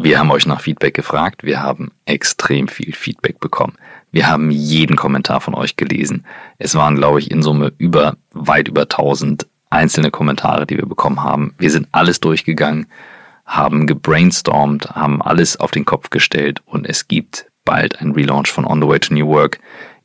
Wir haben euch nach Feedback gefragt. Wir haben extrem viel Feedback bekommen. Wir haben jeden Kommentar von euch gelesen. Es waren, glaube ich, in Summe über, weit über 1000 einzelne Kommentare, die wir bekommen haben. Wir sind alles durchgegangen, haben gebrainstormt, haben alles auf den Kopf gestellt und es gibt bald ein Relaunch von On the Way to New Work.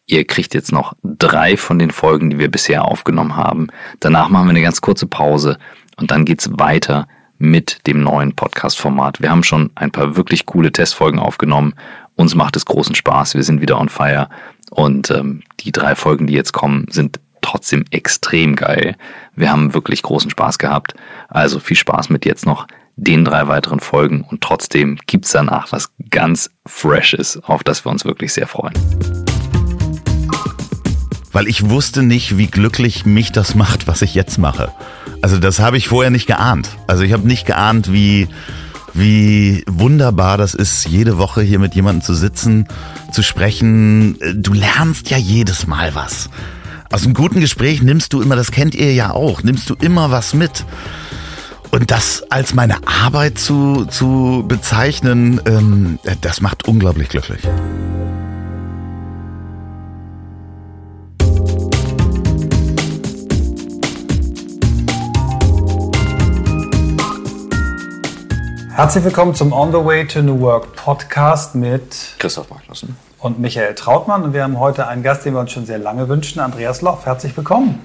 Ihr kriegt jetzt noch drei von den Folgen, die wir bisher aufgenommen haben. Danach machen wir eine ganz kurze Pause und dann geht's weiter mit dem neuen Podcast-Format. Wir haben schon ein paar wirklich coole Testfolgen aufgenommen. Uns macht es großen Spaß. Wir sind wieder on fire. Und ähm, die drei Folgen, die jetzt kommen, sind trotzdem extrem geil. Wir haben wirklich großen Spaß gehabt. Also viel Spaß mit jetzt noch den drei weiteren Folgen und trotzdem gibt's danach was ganz Freshes, auf das wir uns wirklich sehr freuen weil ich wusste nicht, wie glücklich mich das macht, was ich jetzt mache. Also das habe ich vorher nicht geahnt. Also ich habe nicht geahnt, wie wie wunderbar das ist, jede Woche hier mit jemandem zu sitzen, zu sprechen. Du lernst ja jedes Mal was. Aus einem guten Gespräch nimmst du immer, das kennt ihr ja auch, nimmst du immer was mit. Und das als meine Arbeit zu, zu bezeichnen, ähm, das macht unglaublich glücklich. Herzlich willkommen zum On the Way to New Work Podcast mit Christoph Magnussen und Michael Trautmann. Und wir haben heute einen Gast, den wir uns schon sehr lange wünschen, Andreas Loff. Herzlich willkommen.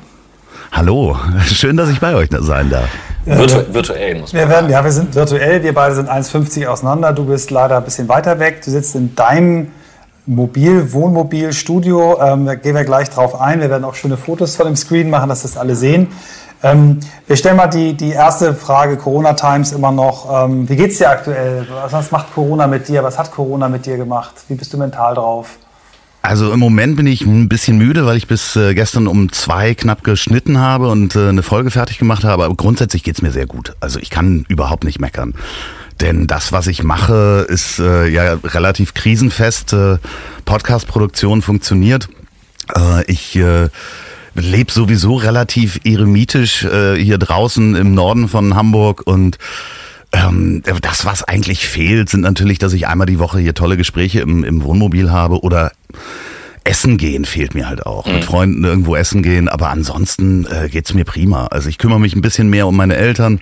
Hallo, schön, dass ich bei euch sein darf. Virtu virtuell muss man wir werden, Ja, wir sind virtuell. Wir beide sind 1,50 auseinander. Du bist leider ein bisschen weiter weg. Du sitzt in deinem Mobil, Wohnmobil, Studio. Ähm, da gehen wir gleich drauf ein. Wir werden auch schöne Fotos von dem Screen machen, dass das alle sehen. Ähm, wir stellen mal die, die erste Frage, Corona Times immer noch. Ähm, wie geht's dir aktuell? Was, macht Corona mit dir? Was hat Corona mit dir gemacht? Wie bist du mental drauf? Also im Moment bin ich ein bisschen müde, weil ich bis äh, gestern um zwei knapp geschnitten habe und äh, eine Folge fertig gemacht habe. Aber grundsätzlich geht's mir sehr gut. Also ich kann überhaupt nicht meckern. Denn das, was ich mache, ist äh, ja relativ krisenfest. Äh, Podcast-Produktion funktioniert. Äh, ich äh, lebe sowieso relativ eremitisch äh, hier draußen im Norden von Hamburg und ähm, das, was eigentlich fehlt, sind natürlich, dass ich einmal die Woche hier tolle Gespräche im, im Wohnmobil habe oder Essen gehen fehlt mir halt auch. Mhm. Mit Freunden irgendwo essen gehen, aber ansonsten äh, geht's mir prima. Also ich kümmere mich ein bisschen mehr um meine Eltern.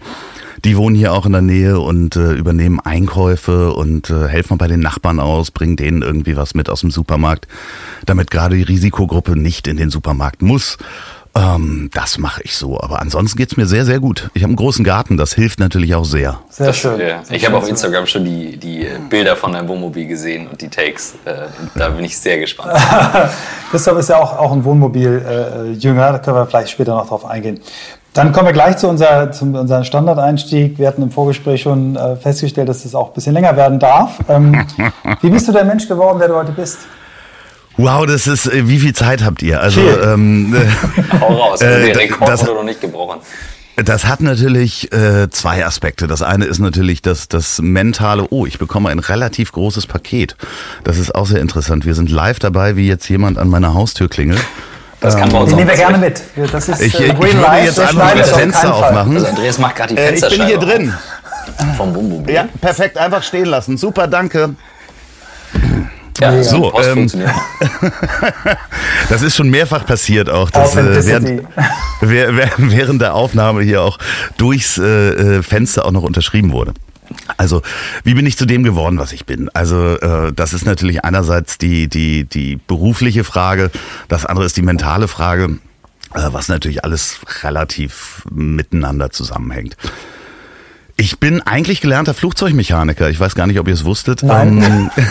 Die wohnen hier auch in der Nähe und äh, übernehmen Einkäufe und äh, helfen bei den Nachbarn aus, bringen denen irgendwie was mit aus dem Supermarkt, damit gerade die Risikogruppe nicht in den Supermarkt muss. Ähm, das mache ich so. Aber ansonsten geht's mir sehr, sehr gut. Ich habe einen großen Garten, das hilft natürlich auch sehr. Sehr das, schön. Ja. Ich habe auf Instagram schon die, die Bilder von deinem Wohnmobil gesehen und die Takes. Äh, da bin ich sehr gespannt. Christoph ist ja auch, auch ein Wohnmobil-Jünger, äh, da können wir vielleicht später noch drauf eingehen. Dann kommen wir gleich zu, unser, zu unserem Standardeinstieg. Wir hatten im Vorgespräch schon äh, festgestellt, dass es das auch ein bisschen länger werden darf. Ähm, wie bist du der Mensch geworden, der du heute bist? Wow, das ist, äh, wie viel Zeit habt ihr? Also, ähm, Hau raus, äh, der Rekord das, wurde noch nicht gebrochen. Das hat natürlich äh, zwei Aspekte. Das eine ist natürlich das, das mentale, oh, ich bekomme ein relativ großes Paket. Das ist auch sehr interessant. Wir sind live dabei, wie jetzt jemand an meiner Haustür klingelt. Das kann bei uns ähm, nehmen wir gerne mit. Das ist, ich, äh, ich würde jetzt einfach das Fenster auf aufmachen. Also Andreas macht gerade die Fenster äh, Ich bin hier drin. Vom Bumbubi. Ja, perfekt. Einfach stehen lassen. Super, danke. Ja, so, ähm, das ist schon mehrfach passiert auch, dass äh, während, während der Aufnahme hier auch durchs äh, äh, Fenster auch noch unterschrieben wurde. Also, wie bin ich zu dem geworden, was ich bin? Also, äh, das ist natürlich einerseits die, die, die berufliche Frage, das andere ist die mentale Frage, äh, was natürlich alles relativ miteinander zusammenhängt. Ich bin eigentlich gelernter Flugzeugmechaniker. Ich weiß gar nicht, ob ihr es wusstet. Nein. Ähm,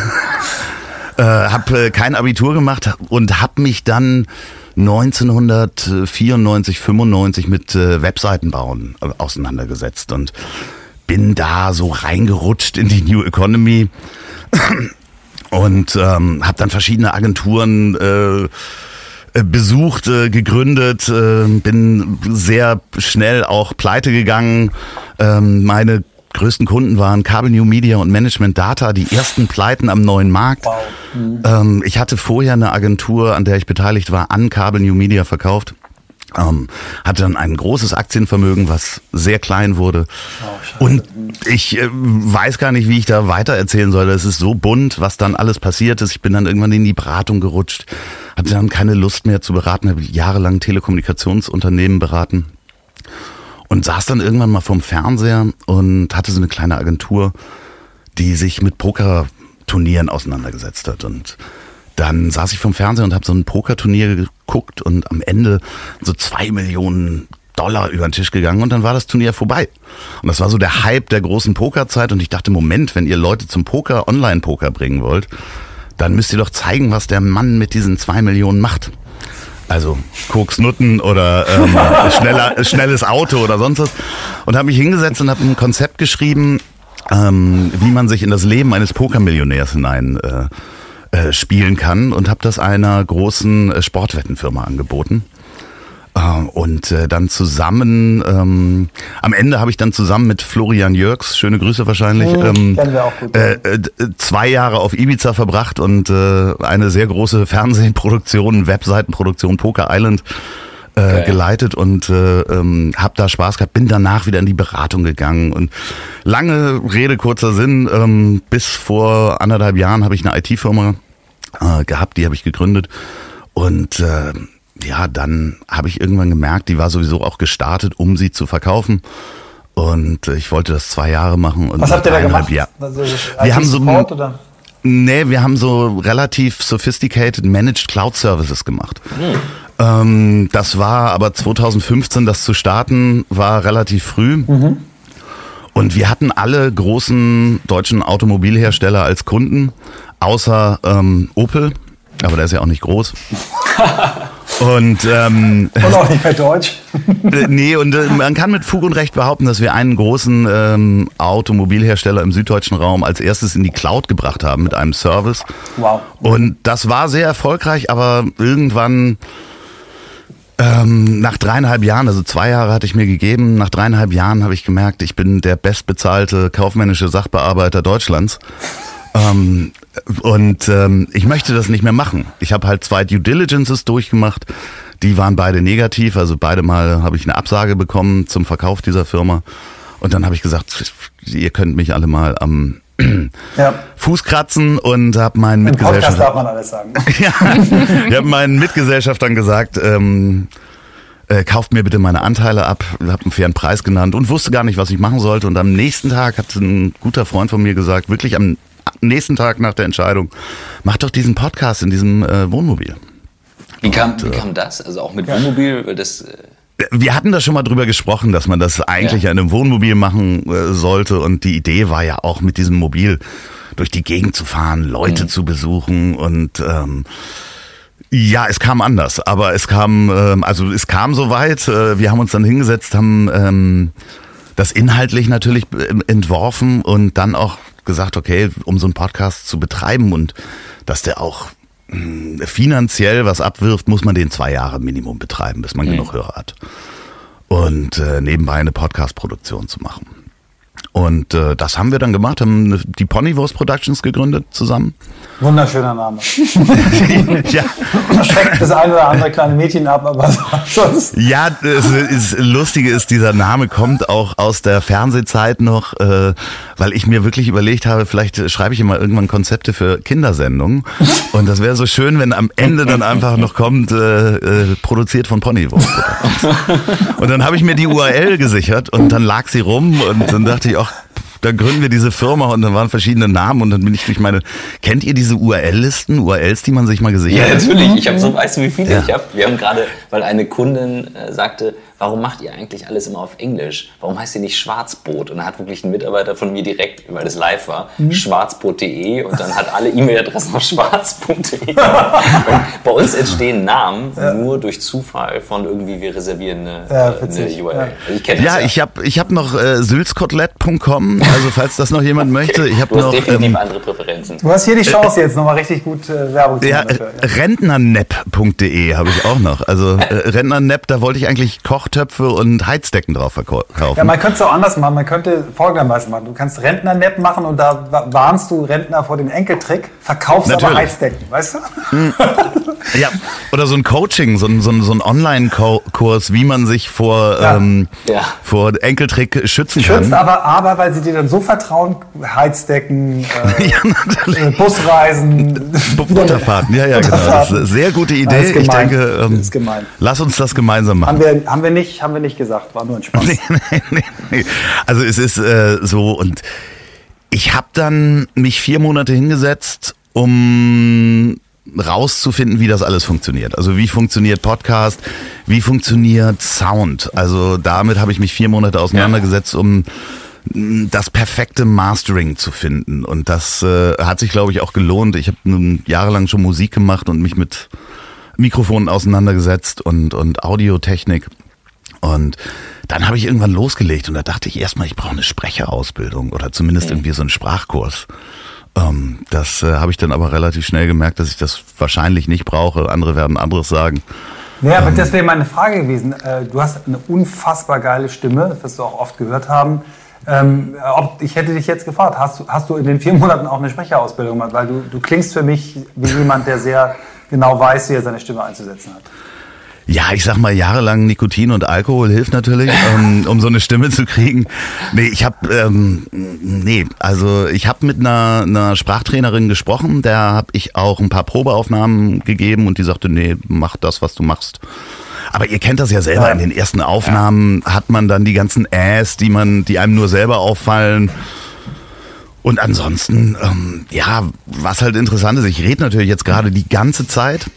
äh, habe äh, kein Abitur gemacht und habe mich dann 1994, 95 mit äh, Webseiten bauen äh, auseinandergesetzt und bin da so reingerutscht in die New Economy und ähm, habe dann verschiedene Agenturen äh, äh besucht, äh, gegründet, äh, bin sehr schnell auch pleite gegangen. Ähm, meine größten Kunden waren Kabel New Media und Management Data, die ersten Pleiten am neuen Markt. Wow. Mhm. Ähm, ich hatte vorher eine Agentur, an der ich beteiligt war, an Kabel New Media verkauft Ähm, hatte dann ein großes Aktienvermögen, was sehr klein wurde. Oh, und ich äh, weiß gar nicht, wie ich da weiter erzählen soll. Es ist so bunt, was dann alles passiert ist. Ich bin dann irgendwann in die Beratung gerutscht, hatte dann keine Lust mehr zu beraten, habe jahrelang Telekommunikationsunternehmen beraten und saß dann irgendwann mal vorm Fernseher und hatte so eine kleine Agentur, die sich mit Pokerturnieren auseinandergesetzt hat und dann saß ich vom Fernseher und habe so ein Pokerturnier geguckt und am Ende so zwei Millionen Dollar über den Tisch gegangen und dann war das Turnier vorbei. Und das war so der Hype der großen Pokerzeit und ich dachte, Moment, wenn ihr Leute zum Poker, Online-Poker bringen wollt, dann müsst ihr doch zeigen, was der Mann mit diesen zwei Millionen macht. Also Koksnutten oder ähm, schneller, schnelles Auto oder sonst was. Und habe mich hingesetzt und habe ein Konzept geschrieben, ähm, wie man sich in das Leben eines Pokermillionärs hinein äh, äh, spielen kann und habe das einer großen äh, Sportwettenfirma angeboten. Äh, und äh, dann zusammen, ähm, am Ende habe ich dann zusammen mit Florian Jörgs, schöne Grüße wahrscheinlich, mhm, ähm, gut, äh, äh, zwei Jahre auf Ibiza verbracht und äh, eine sehr große Fernsehproduktion, Webseitenproduktion Poker Island äh, geleitet und äh, ähm, habe da Spaß gehabt, bin danach wieder in die Beratung gegangen und lange Rede, kurzer Sinn, ähm, bis vor anderthalb Jahren habe ich eine IT-Firma äh, gehabt, die habe ich gegründet. Und äh, ja, dann habe ich irgendwann gemerkt, die war sowieso auch gestartet, um sie zu verkaufen. Und ich wollte das zwei Jahre machen. Und Was habt ihr da gemacht? Jahr, Also, wir haben so Support, oder? Nee, wir haben so relativ sophisticated Managed Cloud Services gemacht. Ähm, das war aber 2015, das zu starten, war relativ früh. Und wir hatten alle großen deutschen Automobilhersteller als Kunden, außer ähm, Opel. Aber der ist ja auch nicht groß. Und ähm, Und auch nicht mehr Deutsch. äh, nee, und äh, man kann mit Fug und Recht behaupten, dass wir einen großen ähm, Automobilhersteller im süddeutschen Raum als erstes in die Cloud gebracht haben mit einem Service. Wow. Und das war sehr erfolgreich, aber irgendwann ähm, nach dreieinhalb Jahren, also zwei Jahre hatte ich mir gegeben, nach dreieinhalb Jahren habe ich gemerkt, ich bin der bestbezahlte kaufmännische Sachbearbeiter Deutschlands. Ähm, und ähm, ich möchte das nicht mehr machen. Ich habe halt zwei Due Diligences durchgemacht. Die waren beide negativ. Also beide Mal habe ich eine Absage bekommen zum Verkauf dieser Firma. Und dann habe ich gesagt, ihr könnt mich alle mal am Ja. Fuß kratzen und habe meinen Im Podcast Mitgesellschafter darf man alles sagen. ja, ich habe meinen Mitgesellschaftern gesagt, ähm, äh, kauft mir bitte meine Anteile ab, habe einen fairen Preis genannt und wusste gar nicht, was ich machen sollte. Und am nächsten Tag hat ein guter Freund von mir gesagt, wirklich am nächsten Tag nach der Entscheidung, mach doch diesen Podcast in diesem äh, Wohnmobil. Wie kam, wie kam das? Also auch mit Wohnmobil, das, äh, Wir hatten da schon mal drüber gesprochen, dass man das eigentlich Ja. in einem Wohnmobil machen äh, sollte. Und die Idee war ja auch mit diesem Mobil durch die Gegend zu fahren, Leute zu besuchen und ähm, ja, es kam anders, aber es kam, ähm, also es kam soweit. Äh, wir haben uns dann hingesetzt, haben ähm, das inhaltlich natürlich ähm, entworfen und dann auch gesagt, okay, um so einen Podcast zu betreiben und dass der auch finanziell was abwirft, muss man den zwei Jahre Minimum betreiben, bis man genug Hörer hat. Und äh, nebenbei eine Podcast-Produktion zu machen. Und äh, das haben wir dann gemacht, haben die Ponywurst Productions gegründet zusammen. Wunderschöner Name. ja, Schreckt das eine oder andere kleine Mädchen ab, aber sonst. Ja, das ist, Lustige ist, dieser Name kommt auch aus der Fernsehzeit noch, äh, weil ich mir wirklich überlegt habe, vielleicht schreibe ich immer irgendwann Konzepte für Kindersendungen. Und das wäre so schön, wenn am Ende dann einfach noch kommt, äh, äh, produziert von Ponywurst. Und dann habe ich mir die URL gesichert und dann lag sie rum und dann dachte ich auch, dann gründen wir diese Firma und dann waren verschiedene Namen und dann bin ich durch meine, kennt ihr diese URL-Listen, URLs, die man sich mal gesichert Ja, hat? natürlich. Ich habe so, weißt du, wie viele Ja. ich habe? Wir haben gerade, weil eine Kundin äh, sagte, warum macht ihr eigentlich alles immer auf Englisch? Warum heißt ihr nicht Schwarzboot? Und da hat wirklich ein Mitarbeiter von mir direkt, weil das live war, schwarzboot.de und dann hat alle E-Mail-Adressen auf schwarzboot.de. und bei uns entstehen Namen nur durch Zufall von irgendwie, wir reservieren eine, Ja, äh, eine URL. Ja. Also ich kenne das Ja, ja. ich habe ich hab noch äh, sülzkotelett.com, also falls das noch jemand möchte. Ich habe du hast noch definitiv ähm, andere Präferenzen. Du hast hier die Chance jetzt nochmal richtig gut äh, Werbung zu ja, machen. dafür. rentnernepp.de habe ich auch noch. Also äh, rentnernepp, da wollte ich eigentlich Koch Kochtöpfe und Heizdecken drauf verkaufen. Ja, man könnte es auch anders machen. Man könnte folgendermaßen machen. Du kannst Rentner-Nap machen und da wa- warnst du Rentner vor dem Enkeltrick, verkaufst aber Natürlich. Heizdecken, weißt du? Ja, oder so ein Coaching, so ein, so ein, so ein Online-Kurs, wie man sich vor, Ja. ähm, Ja. vor Enkeltrick schützen Schützt kann. aber, aber, weil sie dir dann so vertrauen, Heizdecken, äh, Ja, äh, Busreisen, Butterfahrten, ja, ja, genau. Das ist eine sehr gute Idee. ist Ich denke, ähm, ist gemein. lass uns das gemeinsam machen. Haben wir, haben, wir nicht, haben wir nicht gesagt, war nur ein Spaß. Nee, nee, nee, nee. Also es ist äh, so und ich habe dann mich vier Monate hingesetzt, um rauszufinden, wie das alles funktioniert. Also wie funktioniert Podcast, wie funktioniert Sound. Also damit habe ich mich vier Monate auseinandergesetzt, um mh, das perfekte Mastering zu finden. Und das äh, hat sich, glaube ich, auch gelohnt. Ich habe nun jahrelang schon Musik gemacht und mich mit Mikrofonen auseinandergesetzt und, und Audiotechnik. Und dann habe ich irgendwann losgelegt und da dachte ich erstmal, ich brauche eine Sprecherausbildung oder zumindest irgendwie so einen Sprachkurs. Ähm, das äh, habe ich dann aber relativ schnell gemerkt, dass ich das wahrscheinlich nicht brauche. Andere werden anderes sagen. Ja, aber das wäre meine Frage gewesen. Äh, Du hast eine unfassbar geile Stimme, das wirst du auch oft gehört haben. Ähm, ob, ich hätte dich jetzt gefragt, hast du, hast du in den vier Monaten auch eine Sprecherausbildung gemacht? Weil du, du klingst für mich wie jemand, der sehr genau weiß, wie er seine Stimme einzusetzen hat. Ja, ich sag mal, jahrelang Nikotin und Alkohol hilft natürlich, ähm, um so eine Stimme zu kriegen. Nee, ich habe ähm, nee, also ich habe mit einer, einer Sprachtrainerin gesprochen, der habe ich auch ein paar Probeaufnahmen gegeben und die sagte, nee, mach das, was du machst. Aber ihr kennt das ja selber, in den ersten Aufnahmen hat man dann die ganzen Äs, die man, die einem nur selber auffallen. Und ansonsten, ähm, ja, was halt interessant ist, ich rede natürlich jetzt gerade die ganze Zeit.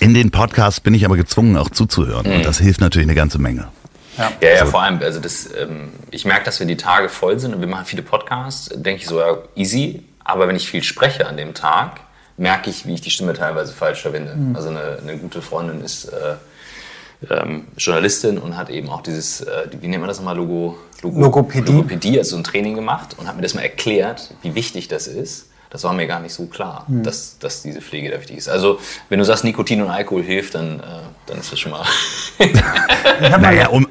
In den Podcasts bin ich aber gezwungen, auch zuzuhören. Und das hilft natürlich eine ganze Menge. Ja, ja, vor allem, also das, ähm, ich merke, dass wir die Tage voll sind und wir machen viele Podcasts, denke ich so, ja, easy. Aber wenn ich viel spreche an dem Tag, merke ich, wie ich die Stimme teilweise falsch verwende. Also eine, eine gute Freundin ist äh, ähm, Journalistin und hat eben auch dieses, äh, wie nennt man das nochmal, Logo, Logo, Logopädie. Logopädie, also so ein Training gemacht und hat mir das mal erklärt, wie wichtig das ist. Das war mir gar nicht so klar, dass, dass diese Pflege da wichtig ist. Also, wenn du sagst, Nikotin und Alkohol hilft, dann, äh, dann ist das schon mal. Habe Naja, um,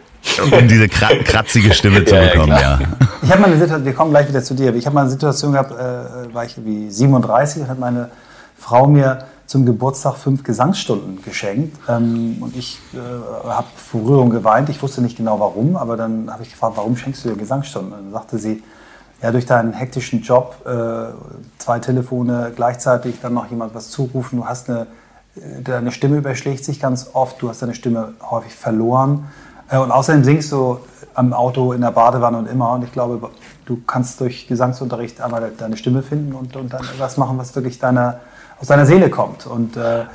um diese kra kratzige Stimme zu Ja, ja, bekommen, ja. klar. ich hab mal eine Situation, wir kommen gleich wieder zu dir, aber ich habe mal eine Situation gehabt, äh, war ich wie 37 und hat meine Frau mir zum Geburtstag fünf Gesangsstunden geschenkt. Ähm, und ich äh, habe vor Rührung geweint. Ich wusste nicht genau warum, aber dann habe ich gefragt, warum schenkst du dir Gesangsstunden? Und dann sagte sie, ja, durch deinen hektischen Job, äh, zwei Telefone gleichzeitig, dann noch jemand was zurufen, du hast eine, äh, deine Stimme überschlägt sich ganz oft, du hast deine Stimme häufig verloren. Äh, und außerdem singst du am Auto, in der Badewanne und immer. Und ich glaube, du kannst durch Gesangsunterricht einmal deine Stimme finden und, und dann was machen, was wirklich deiner, aus deiner Seele kommt. Und äh,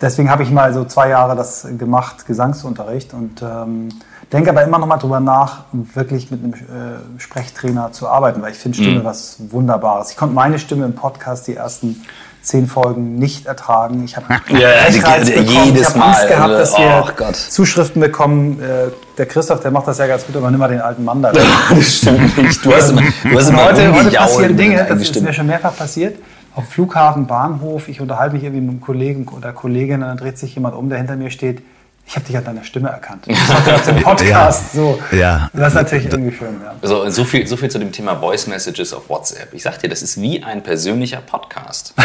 deswegen habe ich mal so zwei Jahre das gemacht, Gesangsunterricht. Und ähm, denke aber immer noch mal drüber nach, wirklich mit einem äh, Sprechtrainer zu arbeiten, weil ich finde Stimme was Wunderbares. Ich konnte meine Stimme im Podcast die ersten zehn Folgen nicht ertragen. Ich habe Ja, bekommen. jedes ich habe Angst Mal, gehabt, dass wir oh Gott. Zuschriften bekommen. Äh, der Christoph, der macht das ja ganz gut, aber nimm mal den alten Mann da. Das stimmt nicht. Du hast immer, du hast immer heute, heute passieren Dinge, das ist mir schon mehrfach passiert. Auf Flughafen, Bahnhof, ich unterhalte mich irgendwie mit einem Kollegen oder Kollegin und dann dreht sich jemand um, der hinter mir steht. Ich habe dich an deiner Stimme erkannt. Das war aus dem Podcast. So. Ja. Das ist natürlich irgendwie schön. Ja. So, so viel, so viel zu dem Thema Voice Messages auf WhatsApp. Ich sag dir, das ist wie ein persönlicher Podcast.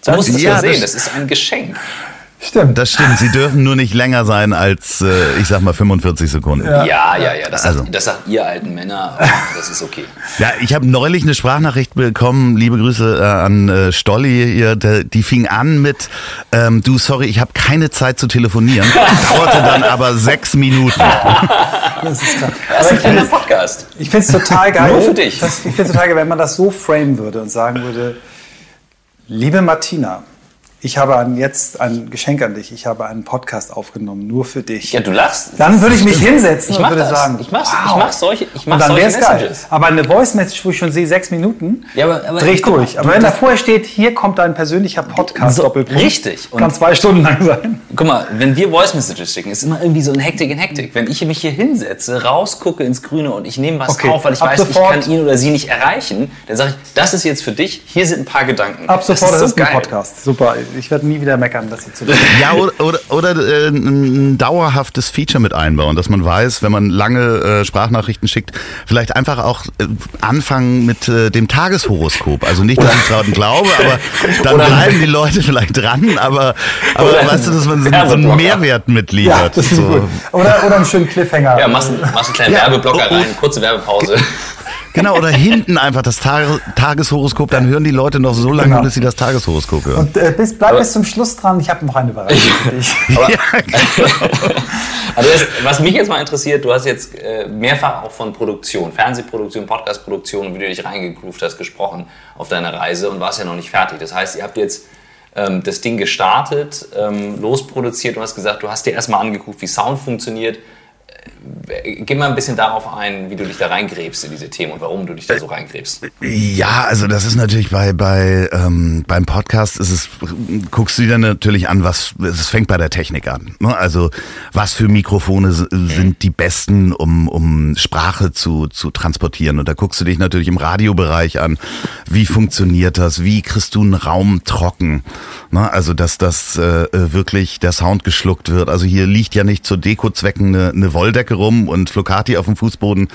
So musst du es Ja, sehen. das- Das ist ein Geschenk. Stimmt. Das stimmt, sie dürfen nur nicht länger sein als, äh, ich sag mal, 45 Sekunden. Ja, ja, ja. Das, Also. sagt, das sagt ihr alten Männer, aber das ist okay. Ja, ich habe neulich eine Sprachnachricht bekommen, liebe Grüße äh, an äh, Stolli, hier, der, die fing an mit, ähm, du, sorry, ich habe keine Zeit zu telefonieren, dauerte dann aber sechs Minuten. Das ist klar. Das ist Aber ein ich finde kleiner es Podcast. total geil. Nur für dich. Das, ich finde es total geil, wenn man das so framen würde und sagen würde, liebe Martina, ich habe ein, jetzt ein Geschenk an dich. Ich habe einen Podcast aufgenommen, nur für dich. Ja, du lachst. Dann würde ich mich hinsetzen Ich und würde das. sagen, Ich mach's- wow. ich mach solche- ich mach und dann solche wär's geil. Messages. Aber eine Voice Message, wo ich schon sehe, sechs Minuten, Ja, aber- aber dreh ich guck mal, durch. Aber wenn da das- vorher steht, hier kommt dein persönlicher Podcast, So, Doppelpunkt, richtig. Und- kann zwei Stunden lang sein. Guck mal, wenn wir Voice Messages schicken, ist immer irgendwie so ein Hektik in Hektik. Wenn ich mich hier hinsetze, rausgucke ins Grüne und ich nehme was Okay, auf, weil ich ab weiß, sofort- ich kann ihn oder sie nicht erreichen, dann sage ich, das ist jetzt für dich, hier sind ein paar Gedanken. Ab sofort, das ist, so ein geil. Podcast. Super. Ich werde nie wieder meckern, dass sie zu Ja, oder, oder, oder äh, ein dauerhaftes Feature mit einbauen, dass man weiß, wenn man lange äh, Sprachnachrichten schickt, vielleicht einfach auch äh, anfangen mit äh, dem Tageshoroskop. Also nicht, dass ich daran glaube, aber dann oder bleiben die Leute vielleicht dran, aber, aber weißt du, dass man so, so einen Mehrwert mitliefert. Ja, das ist so. gut. Oder, oder einen schönen Cliffhanger. Ja, machst, machst einen kleinen ja. Werbeblocker rein, kurze Werbepause. Genau, oder hinten einfach das Tag Tageshoroskop, dann hören die Leute noch so lange, genau. bis sie das Tageshoroskop hören. Und äh, bis, bleib aber bis zum Schluss dran, ich habe noch eine Überraschung für dich. Aber, ja, genau. also das, was mich jetzt mal interessiert, du hast jetzt äh, mehrfach auch von Produktion, Fernsehproduktion, Podcastproduktion, wie du dich reingegroovt hast, gesprochen auf deiner Reise und warst ja noch nicht fertig. Das heißt, ihr habt jetzt ähm, das Ding gestartet, ähm, losproduziert und hast gesagt, du hast dir erstmal angeguckt, wie Sound funktioniert Geh mal ein bisschen darauf ein, wie du dich da reingräbst in diese Themen und warum du dich da so reingräbst. Ja, also das ist natürlich bei, bei ähm, beim Podcast ist es, guckst du dir natürlich an, was es fängt bei der Technik an. Ne? Also was für Mikrofone sind die besten, um, um Sprache zu, zu transportieren. Und da guckst du dich natürlich im Radiobereich an, wie funktioniert das, wie kriegst du einen Raum trocken. Ne? Also dass das äh, wirklich der Sound geschluckt wird. Also hier liegt ja nicht zu Dekozwecken eine, eine Wolldecke rum und Flocati auf dem Fußboden,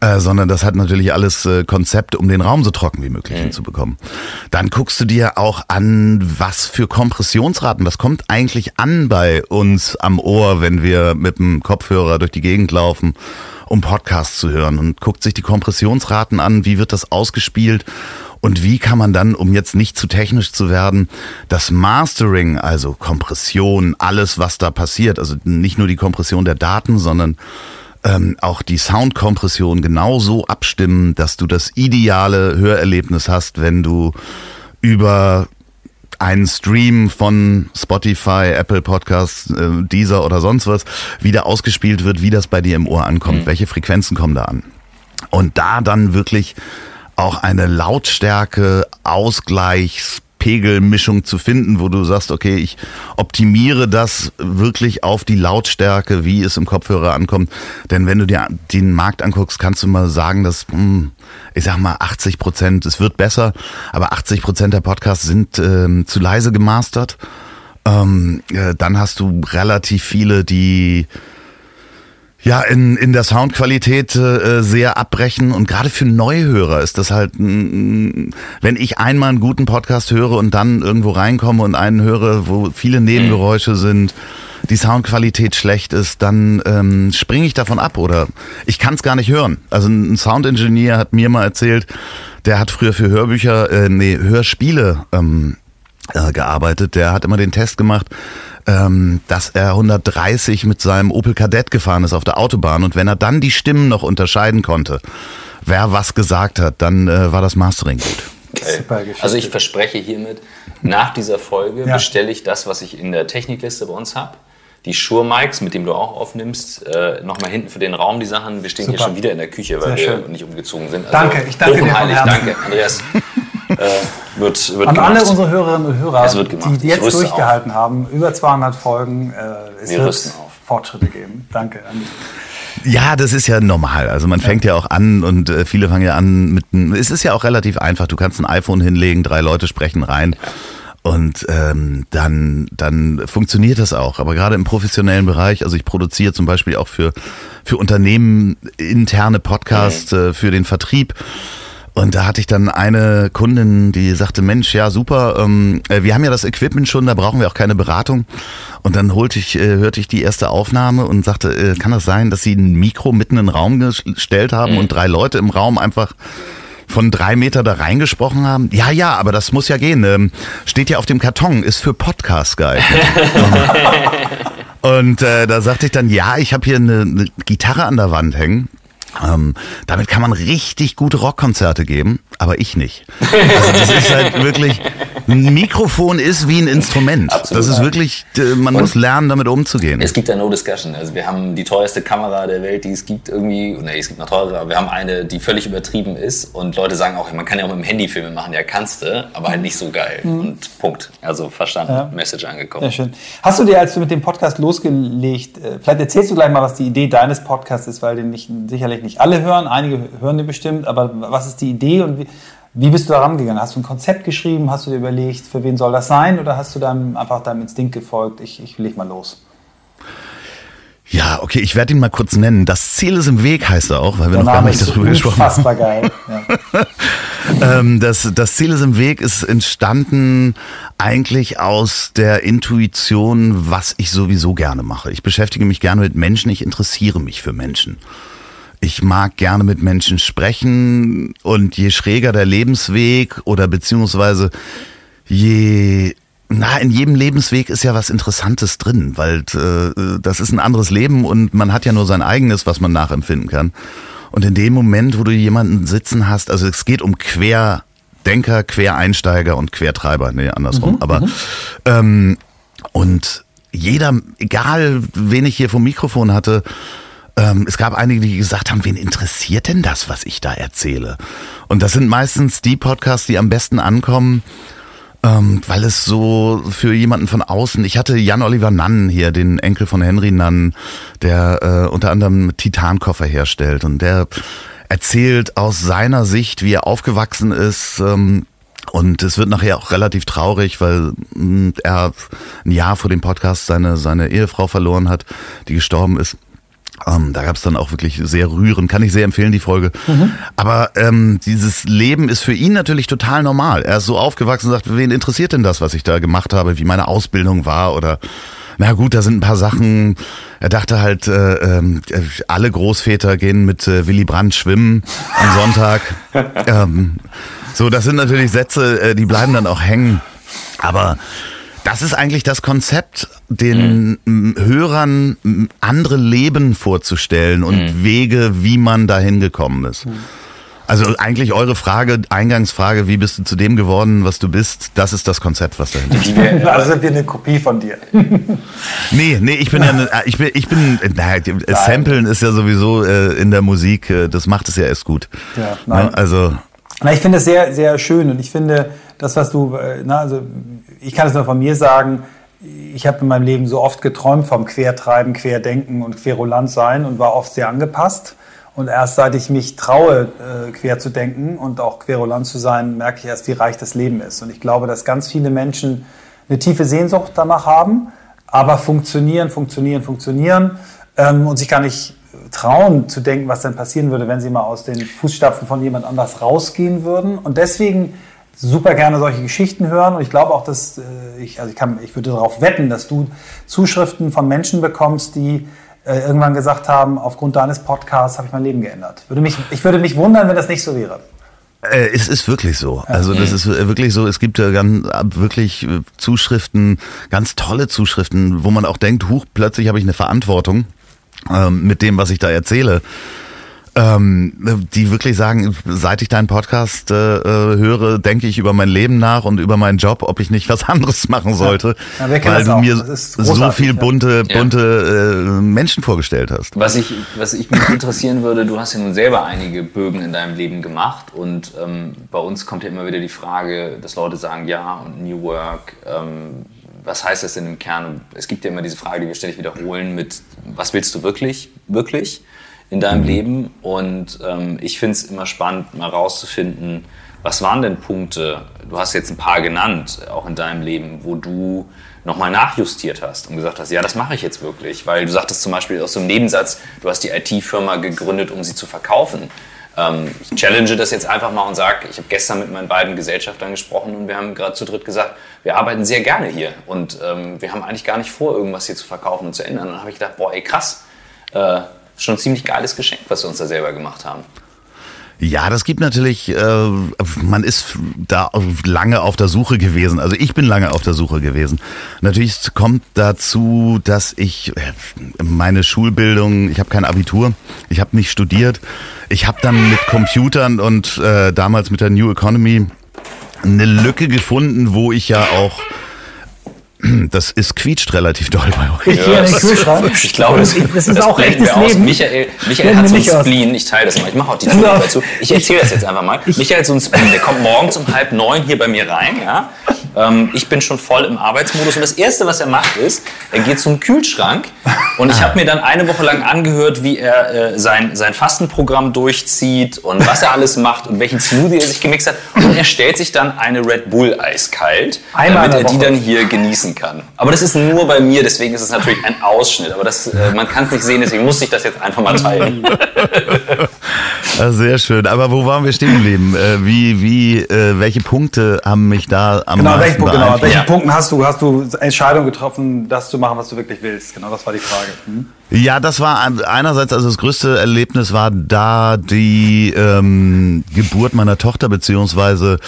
äh, sondern das hat natürlich alles äh, Konzept, um den Raum so trocken wie möglich mhm. hinzubekommen. Dann guckst du dir auch an, was für Kompressionsraten, was kommt eigentlich an bei uns am Ohr, wenn wir mit dem Kopfhörer durch die Gegend laufen, um Podcasts zu hören und guckt sich die Kompressionsraten an, wie wird das ausgespielt und wie kann man dann, um jetzt nicht zu technisch zu werden, das Mastering, also Kompression, alles, was da passiert, also nicht nur die Kompression der Daten, sondern ähm, auch die Soundkompression genauso abstimmen, dass du das ideale Hörerlebnis hast, wenn du über einen Stream von Spotify, Apple Podcasts, äh, Deezer oder sonst was wieder ausgespielt wird, wie das bei dir im Ohr ankommt, mhm. welche Frequenzen kommen da an. Und da dann wirklich auch eine Lautstärke, Ausgleichs, Pegelmischung zu finden, wo du sagst, okay, ich optimiere das wirklich auf die Lautstärke, wie es im Kopfhörer ankommt. Denn wenn du dir den Markt anguckst, kannst du mal sagen, dass, hm, ich sag mal, 80 Prozent, es wird besser, aber 80 Prozent der Podcasts sind ähm, zu leise gemastert. Ähm, äh, dann hast du relativ viele, die ja, in, in der Soundqualität äh, sehr abbrechen und gerade für Neuhörer ist das halt, wenn ich einmal einen guten Podcast höre und dann irgendwo reinkomme und einen höre, wo viele Nebengeräusche sind, die Soundqualität schlecht ist, dann ähm, springe ich davon ab oder ich kann es gar nicht hören. Also ein Soundingenieur hat mir mal erzählt, der hat früher für Hörbücher, äh, nee, Hörspiele ähm, äh, gearbeitet. Der hat immer den Test gemacht, ähm, dass er 130 mit seinem Opel Kadett gefahren ist auf der Autobahn und wenn er dann die Stimmen noch unterscheiden konnte, wer was gesagt hat, dann äh, war das Mastering gut. Okay. Also ich verspreche hiermit, nach dieser Folge ja. bestelle ich das, was ich in der Technikliste bei uns habe. Die Shure Mics, mit dem du auch aufnimmst, äh, nochmal hinten für den Raum die Sachen. Wir stehen Super. hier schon wieder in der Küche, weil Sehr wir schön. nicht umgezogen sind. Also danke, ich danke dir von Herzen. Danke, Andreas. äh, wird, wird An gemacht. alle unsere Hörerinnen und Hörer, die jetzt durchgehalten auf. haben, über 200 Folgen, äh, es Wir wird Fortschritte geben. Danke. Ja, das ist ja normal. Also man fängt ja, ja auch an und äh, viele fangen ja an mit einem, es ist ja auch relativ einfach. Du kannst ein iPhone hinlegen, drei Leute sprechen rein. Und ähm, dann, dann funktioniert das auch. Aber gerade im professionellen Bereich, also ich produziere zum Beispiel auch für, für Unternehmen interne Podcasts, mhm. äh, für den Vertrieb. Und da hatte ich dann eine Kundin, die sagte, Mensch, ja super, ähm, äh, wir haben ja das Equipment schon, da brauchen wir auch keine Beratung. Und dann holte ich, äh, hörte ich die erste Aufnahme und sagte, äh, kann das sein, dass Sie ein Mikro mitten in den Raum gestellt haben mhm. und drei Leute im Raum einfach von drei Meter da reingesprochen haben? Ja, ja, aber das muss ja gehen. Ähm, steht ja auf dem Karton, ist für Podcast geil. und äh, da sagte ich dann, ja, ich habe hier eine, eine Gitarre an der Wand hängen. Ähm, damit kann man richtig gute Rockkonzerte geben, aber ich nicht. Also das ist halt wirklich, ein Mikrofon ist wie ein Instrument. Absolut. Das ist wirklich, äh, man Und muss lernen, damit umzugehen. Es gibt ja no discussion. Also wir haben die teuerste Kamera der Welt, die es gibt irgendwie, nee, es gibt noch teure, aber wir haben eine, die völlig übertrieben ist und Leute sagen auch, man kann ja auch mit dem Handy Filme machen, ja kannst du, aber halt nicht so geil. Mhm. Und Punkt. Also verstanden, ja. Message angekommen. Sehr schön. Hast du dir, als du mit dem Podcast losgelegt, äh, vielleicht erzählst du gleich mal, was die Idee deines Podcasts ist, weil den nicht, sicherlich nicht alle hören, einige hören den bestimmt, aber was ist die Idee und wie, Wie bist du da rangegangen? Hast du ein Konzept geschrieben? Hast du dir überlegt, für wen soll das sein? Oder hast du dann einfach deinem Instinkt gefolgt, ich, ich leg mal los? Ja, okay, ich werde ihn mal kurz nennen. Das Ziel ist im Weg, heißt er auch, weil wir Der noch gar Name nicht ist darüber gesprochen haben. Unfassbar geil. Ja. ähm, das, das Ziel ist im Weg ist entstanden eigentlich aus der Intuition, was ich sowieso gerne mache. Ich beschäftige mich gerne mit Menschen, ich interessiere mich für Menschen. Ich mag gerne mit Menschen sprechen und je schräger der Lebensweg oder beziehungsweise je na, in jedem Lebensweg ist ja was Interessantes drin, weil äh, das ist ein anderes Leben und man hat ja nur sein eigenes, was man nachempfinden kann. Und in dem Moment, wo du jemanden sitzen hast, also es geht um Querdenker, Quereinsteiger und Quertreiber, nee, andersrum, aber ähm, und jeder, egal wen ich hier vom Mikrofon hatte, ähm, es gab einige, die gesagt haben, wen interessiert denn das, was ich da erzähle? Und das sind meistens die Podcasts, die am besten ankommen, ähm, weil es so für jemanden von außen, ich hatte Jan-Oliver Nann hier, den Enkel von Henry Nann, der äh, unter anderem Titankoffer herstellt und der erzählt aus seiner Sicht, wie er aufgewachsen ist, ähm, und es wird nachher auch relativ traurig, weil mh, er ein Jahr vor dem Podcast seine, seine Ehefrau verloren hat, die gestorben ist. Ähm, da gab es dann auch wirklich sehr rührend, kann ich sehr empfehlen, die Folge. Aber ähm, dieses Leben ist für ihn natürlich total normal. Er ist so aufgewachsen und sagt, wen interessiert denn das, was ich da gemacht habe, wie meine Ausbildung war oder na gut, da sind ein paar Sachen. Er dachte halt, äh, ähm, alle Großväter gehen mit äh, Willy Brandt schwimmen am Sonntag. ähm, so, das sind natürlich Sätze, äh, die bleiben dann auch hängen. Aber das ist eigentlich das Konzept, den m, Hörern andere Leben vorzustellen und Wege, wie man dahin gekommen ist. Also eigentlich eure Frage, Eingangsfrage, wie bist du zu dem geworden, was du bist, das ist das Konzept, was dahinter steht. Also sind wir eine Kopie von dir. Nee, nee, ich bin ja, ne- ich bin, ich bin, naja, Samplen ist ja sowieso äh, in der Musik, äh, das macht es ja erst gut. Ja, nein. Ne? Also, Na, ich finde es sehr, sehr schön und ich finde, das, was du, äh, na, also ich kann es nur von mir sagen, ich habe in meinem Leben so oft geträumt vom Quertreiben, Querdenken und Querulant sein und war oft sehr angepasst. Und erst seit ich mich traue, äh, quer zu denken und auch querulant zu sein, merke ich erst, wie reich das Leben ist. Und ich glaube, dass ganz viele Menschen eine tiefe Sehnsucht danach haben, aber funktionieren, funktionieren, funktionieren ähm, und sich gar nicht trauen zu denken, was dann passieren würde, wenn sie mal aus den Fußstapfen von jemand anders rausgehen würden. Und deswegen super gerne solche Geschichten hören. Und ich glaube auch, dass äh, ich, also ich, kann, ich würde darauf wetten, dass du Zuschriften von Menschen bekommst, die äh, irgendwann gesagt haben, aufgrund deines Podcasts habe ich mein Leben geändert. Würde mich, ich würde mich wundern, wenn das nicht so wäre. Äh, es ist wirklich so. Also das ist äh, wirklich so. Es gibt ja ganz äh, wirklich äh, Zuschriften, ganz tolle Zuschriften, wo man auch denkt, huch, plötzlich habe ich eine Verantwortung ähm, mit dem, was ich da erzähle. Ähm, die wirklich sagen, seit ich deinen Podcast äh, äh, höre, denke ich über mein Leben nach und über meinen Job, ob ich nicht was anderes machen sollte, Ja, weil du auch. mir so viel bunte, Ja. bunte äh, Menschen vorgestellt hast. Was ich, was ich mich interessieren würde, du hast ja nun selber einige Bögen in deinem Leben gemacht und ähm, bei uns kommt ja immer wieder die Frage, dass Leute sagen, ja, und New Work, ähm, was heißt das denn im Kern? Es gibt ja immer diese Frage, die wir ständig wiederholen mit, was willst du wirklich, wirklich in deinem Leben? Und ähm, ich finde es immer spannend, mal rauszufinden, was waren denn Punkte, du hast jetzt ein paar genannt, auch in deinem Leben, wo du nochmal nachjustiert hast und gesagt hast, ja, das mache ich jetzt wirklich. Weil du sagtest zum Beispiel aus so einem Nebensatz, du hast die IT-Firma gegründet, um sie zu verkaufen. Ähm, ich challenge das jetzt einfach mal und sage, ich habe gestern mit meinen beiden Gesellschaftern gesprochen und wir haben gerade zu dritt gesagt, wir arbeiten sehr gerne hier und ähm, wir haben eigentlich gar nicht vor, irgendwas hier zu verkaufen und zu ändern. Und dann habe ich gedacht, boah, ey, krass, äh, schon ein ziemlich geiles Geschenk, was wir uns da selber gemacht haben. Ja, das gibt natürlich, äh, man ist da lange auf der Suche gewesen. Also ich bin lange auf der Suche gewesen. Natürlich kommt dazu, dass ich äh, meine Schulbildung, ich habe kein Abitur, ich habe nicht studiert. Ich habe dann mit Computern und äh, damals mit der New Economy eine Lücke gefunden, wo ich ja auch, das ist quietscht relativ doll bei euch. Ich in den Kühlschrank. Ich glaube, das, das ist das auch echtes wir aus. Leben. Michael, Michael hat so einen nicht aus. Spleen. Ich teile das mal. Ich mache auch die Ja. Tür dazu. Ich erzähle das jetzt einfach mal. Michael hat so einen Spleen. Der kommt morgens um halb neun hier bei mir rein, ja, Ähm, ich bin schon voll im Arbeitsmodus und das Erste, was er macht, ist, er geht zum Kühlschrank und ich habe mir dann eine Woche lang angehört, wie er äh, sein, sein Fastenprogramm durchzieht und was er alles macht und welchen Smoothie er sich gemixt hat. Und er stellt sich dann eine Red Bull eiskalt, Einmal damit er die dann hier genießen kann. Aber das ist nur bei mir, deswegen ist es natürlich ein Ausschnitt. Aber das, äh, man kann es nicht sehen, deswegen muss ich das jetzt einfach mal teilen. Ja, sehr schön. Aber wo waren wir stehen geblieben? Äh, wie, wie, äh, welche Punkte haben mich da am Genau, meisten Punkt, genau. welchen Ja. Punkten hast du, hast du Entscheidungen getroffen, das zu machen, was du wirklich willst? Genau, das war die Frage. Hm? Ja, das war ein- einerseits, also das größte Erlebnis war da die ähm, Geburt meiner Tochter, beziehungsweise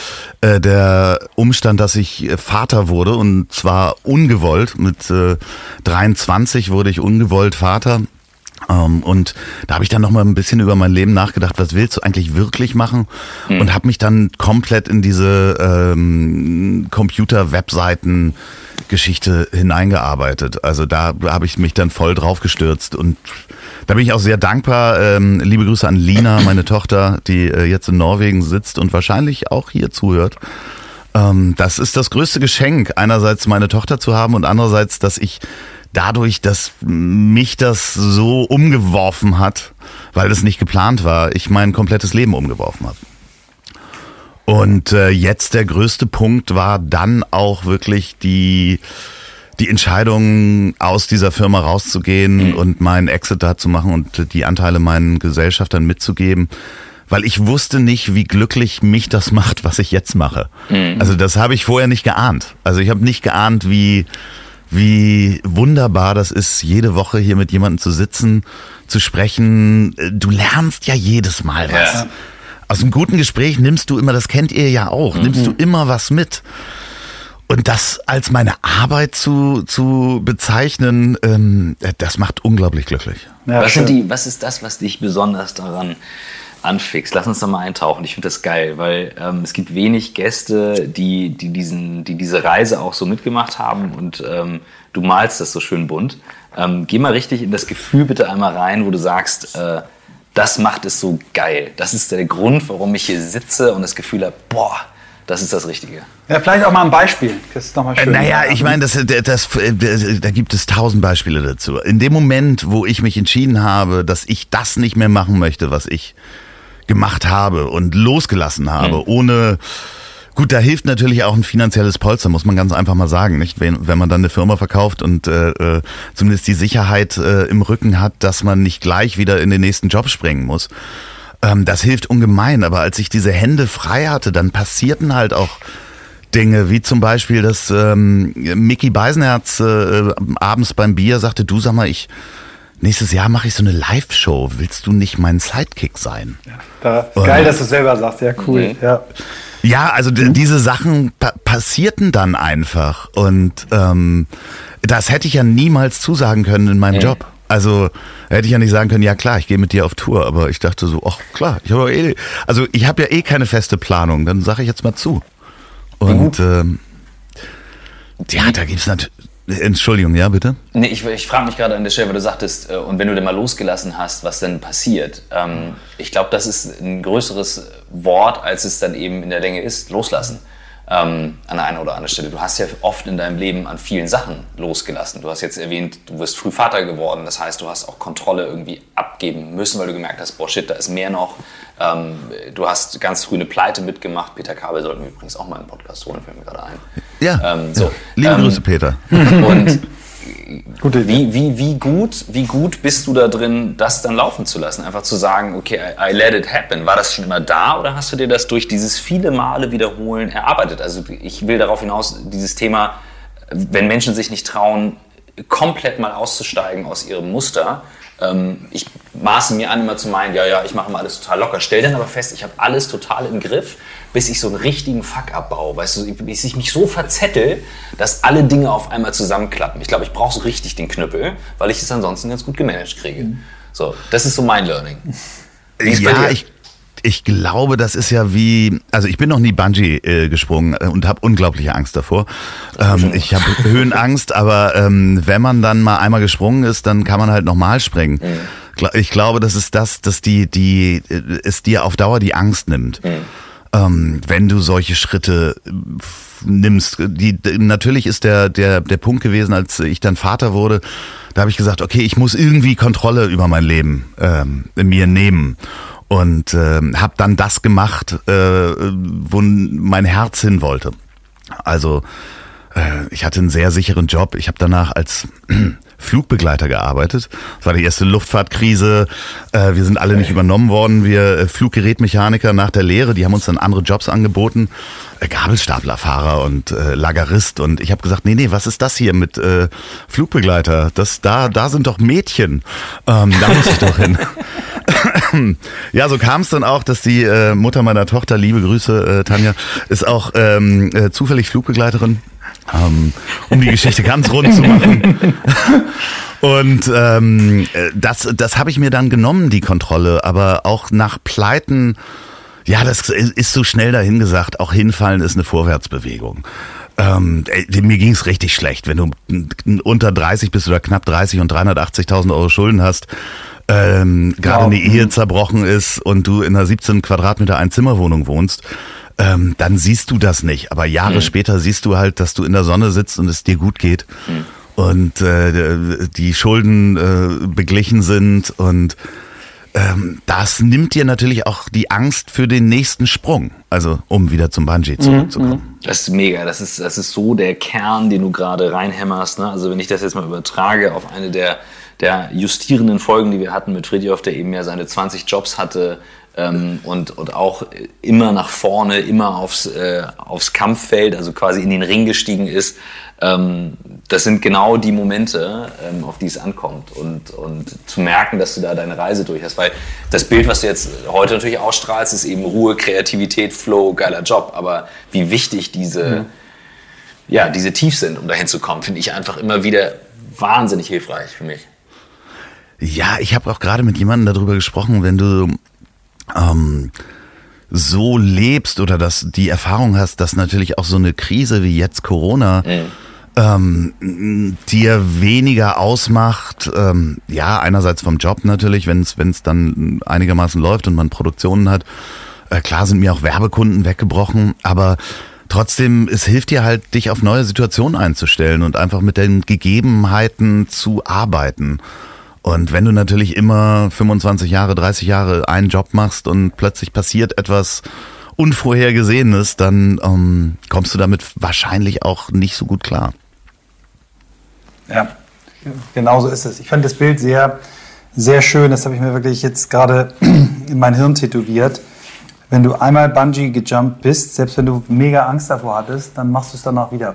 äh, der Umstand, dass ich Vater wurde und zwar ungewollt. Mit äh, 23 wurde ich ungewollt Vater. Ähm, und da habe ich dann noch mal ein bisschen über mein Leben nachgedacht, was willst du eigentlich wirklich machen? Und habe mich dann komplett in diese ähm, Computer-Webseiten Geschichte hineingearbeitet. Also da habe ich mich dann voll drauf gestürzt und da bin ich auch sehr dankbar. Ähm, liebe Grüße an Lina, meine Tochter, die äh, jetzt in Norwegen sitzt und wahrscheinlich auch hier zuhört. Ähm, das ist das größte Geschenk, einerseits meine Tochter zu haben und andererseits, dass ich dadurch, dass mich das so umgeworfen hat, weil das nicht geplant war, ich mein komplettes Leben umgeworfen habe. Und äh, jetzt der größte Punkt war dann auch wirklich die die Entscheidung, aus dieser Firma rauszugehen und meinen Exit da zu machen und die Anteile meinen Gesellschaftern mitzugeben, weil ich wusste nicht, wie glücklich mich das macht, was ich jetzt mache. Also das habe ich vorher nicht geahnt. Also ich habe nicht geahnt, wie wie wunderbar das ist, jede Woche hier mit jemandem zu sitzen, zu sprechen. Du lernst ja jedes Mal was. Ja. Aus einem guten Gespräch nimmst du immer, das kennt ihr ja auch, nimmst du immer was mit. Und das als meine Arbeit zu, zu bezeichnen, ähm, das macht unglaublich glücklich. Ja, was, sind die, was ist das, was dich besonders daran anfixt? Lass uns da mal eintauchen. Ich finde das geil, weil ähm, es gibt wenig Gäste, die, die, diesen, die diese Reise auch so mitgemacht haben und ähm, du malst das so schön bunt. Ähm, geh mal richtig in das Gefühl bitte einmal rein, wo du sagst, äh, das macht es so geil. Das ist der Grund, warum ich hier sitze und das Gefühl habe, boah, das ist das Richtige. Ja, vielleicht auch mal ein Beispiel. Das ist nochmal schön. Naja, ich meine, das, das, das, äh, da gibt es tausend Beispiele dazu. In dem Moment, wo ich mich entschieden habe, dass ich das nicht mehr machen möchte, was ich gemacht habe und losgelassen habe, ohne Gut, da hilft natürlich auch ein finanzielles Polster, muss man ganz einfach mal sagen, nicht? Wenn, wenn man dann eine Firma verkauft und äh, äh, zumindest die Sicherheit äh, im Rücken hat, dass man nicht gleich wieder in den nächsten Job springen muss. Ähm, das hilft ungemein. Aber als ich diese Hände frei hatte, dann passierten halt auch Dinge, wie zum Beispiel, dass ähm, Mickey Beisenherz äh, abends beim Bier sagte, du sag mal, ich nächstes Jahr mache ich so eine Live-Show. Willst du nicht mein Sidekick sein? Da, geil, dass du es selber sagst. Ja, cool. Mhm. Ja. Ja, also d- diese Sachen pa passierten dann einfach und ähm, das hätte ich ja niemals zusagen können in meinem Job. Also hätte ich ja nicht sagen können, ja klar, ich gehe mit dir auf Tour, aber ich dachte so, ach klar, ich habe eh, also ich habe ja eh keine feste Planung, dann sage ich jetzt mal zu. Und ähm, ja, da gibt's natürlich, Entschuldigung, ja bitte. Nee, ich, ich frage mich gerade an der Stelle, weil du sagtest, äh, und wenn du denn mal losgelassen hast, was denn passiert? Ähm, ich glaube, das ist ein größeres Wort, als es dann eben in der Länge ist, loslassen. Ähm, an der einen oder anderen Stelle. Du hast ja oft in deinem Leben an vielen Sachen losgelassen. Du hast jetzt erwähnt, du wirst früh Vater geworden. Das heißt, du hast auch Kontrolle irgendwie abgeben müssen, weil du gemerkt hast, boah, shit, da ist mehr noch. Ähm, du hast ganz früh eine Pleite mitgemacht. Peter Kabel sollten wir übrigens auch mal einen Podcast holen, fällt mir gerade ein. Ja, Ähm, so. liebe Ähm, Grüße, Peter. Und. Wie, wie, wie, gut, wie gut bist du da drin, das dann laufen zu lassen? Einfach zu sagen, okay, I, I let it happen. War das schon immer da oder hast du dir das durch dieses viele Male wiederholen erarbeitet? Also ich will darauf hinaus, dieses Thema, wenn Menschen sich nicht trauen, komplett mal auszusteigen aus ihrem Muster. Ähm, ich maße mir an, immer zu meinen, ja, ja, ich mache mal alles total locker. Stell dann aber fest, ich habe alles total im Griff, bis ich so einen richtigen Fuck abbaue. Weißt du, bis ich mich so verzettel, dass alle Dinge auf einmal zusammenklappen. Ich glaube, ich brauche so richtig den Knüppel, weil ich es ansonsten ganz gut gemanagt kriege. So, das ist so mein Learning. Ja, ich, ich glaube, das ist ja wie, also ich bin noch nie Bungee äh, gesprungen äh, und habe unglaubliche Angst davor. Ähm, ich habe Höhenangst, aber ähm, wenn man dann mal einmal gesprungen ist, dann kann man halt nochmal springen. Gla- Ich glaube, das ist das, dass die, die äh, es dir auf Dauer die Angst nimmt. Ähm, wenn du solche Schritte äh, nimmst. Die, natürlich ist der, der, der Punkt gewesen, als ich dann Vater wurde, da habe ich gesagt, okay, ich muss irgendwie Kontrolle über mein Leben ähm, mir nehmen und äh, habe dann das gemacht, äh, wo mein Herz hin wollte. Also äh, ich hatte einen sehr sicheren Job. Ich habe danach als Flugbegleiter gearbeitet. Das war die erste Luftfahrtkrise. Äh, wir sind alle nicht übernommen worden. Wir äh, Fluggerätmechaniker nach der Lehre, die haben uns dann andere Jobs angeboten. Gabelstaplerfahrer und Lagerist. Und ich habe gesagt, nee, nee, was ist das hier mit Flugbegleiter? Das, da, da sind doch Mädchen. Ähm, da muss ich doch hin. ja, so kam es dann auch, dass die Mutter meiner Tochter, liebe Grüße, Tanja, ist auch ähm, zufällig Flugbegleiterin um die Geschichte ganz rund zu machen. Und ähm, das, das habe ich mir dann genommen, die Kontrolle, aber auch nach Pleiten, ja, das ist so schnell dahingesagt, auch hinfallen ist eine Vorwärtsbewegung. Ähm, mir ging es richtig schlecht, wenn du unter 30 bist oder knapp 30 und 380.000 Euro Schulden hast, ähm, gerade eine Ehe zerbrochen ist und du in einer 17 Quadratmeter Einzimmerwohnung wohnst ähm, dann siehst du das nicht. Aber Jahre mhm. später siehst du halt, dass du in der Sonne sitzt und es dir gut geht mhm. und äh, die Schulden äh, beglichen sind und ähm, das nimmt dir natürlich auch die Angst für den nächsten Sprung. Also um wieder zum Bungee mhm, zurückzukommen. Mhm. Das ist mega. Das ist, das ist so der Kern, den du gerade reinhämmerst. Ne? Also wenn ich das jetzt mal übertrage auf eine der, der justierenden Folgen, die wir hatten mit Fridjof, der eben ja seine 20 Jobs hatte, ähm, und, und auch immer nach vorne, immer aufs, äh, aufs Kampffeld, also quasi in den Ring gestiegen ist. Ähm, das sind genau die Momente, ähm, auf die es ankommt und, und zu merken, dass du da deine Reise durch hast. Weil das Bild, was du jetzt heute natürlich ausstrahlst, ist eben Ruhe, Kreativität, Flow, geiler Job. Aber wie wichtig diese, mhm. ja, diese Tiefs sind, um dahin zu kommen, finde ich einfach immer wieder wahnsinnig hilfreich für mich. Ja, ich habe auch gerade mit jemandem darüber gesprochen, wenn du ähm, so lebst oder dass die Erfahrung hast, dass natürlich auch so eine Krise wie jetzt Corona mhm. ähm, dir weniger ausmacht, ähm, ja, einerseits vom Job natürlich, wenn es dann einigermaßen läuft und man Produktionen hat. Äh, klar sind mir auch Werbekunden weggebrochen, aber trotzdem, es hilft dir halt, dich auf neue Situationen einzustellen und einfach mit den Gegebenheiten zu arbeiten. Und wenn du natürlich immer 25 Jahre, 30 Jahre einen Job machst und plötzlich passiert etwas Unvorhergesehenes, dann ähm, kommst du damit wahrscheinlich auch nicht so gut klar. Ja, genau so ist es. Ich fand das Bild sehr, sehr schön. Das habe ich mir wirklich jetzt gerade in mein Hirn tätowiert. Wenn du einmal Bungee gejumpt bist, selbst wenn du mega Angst davor hattest, dann machst du es danach wieder.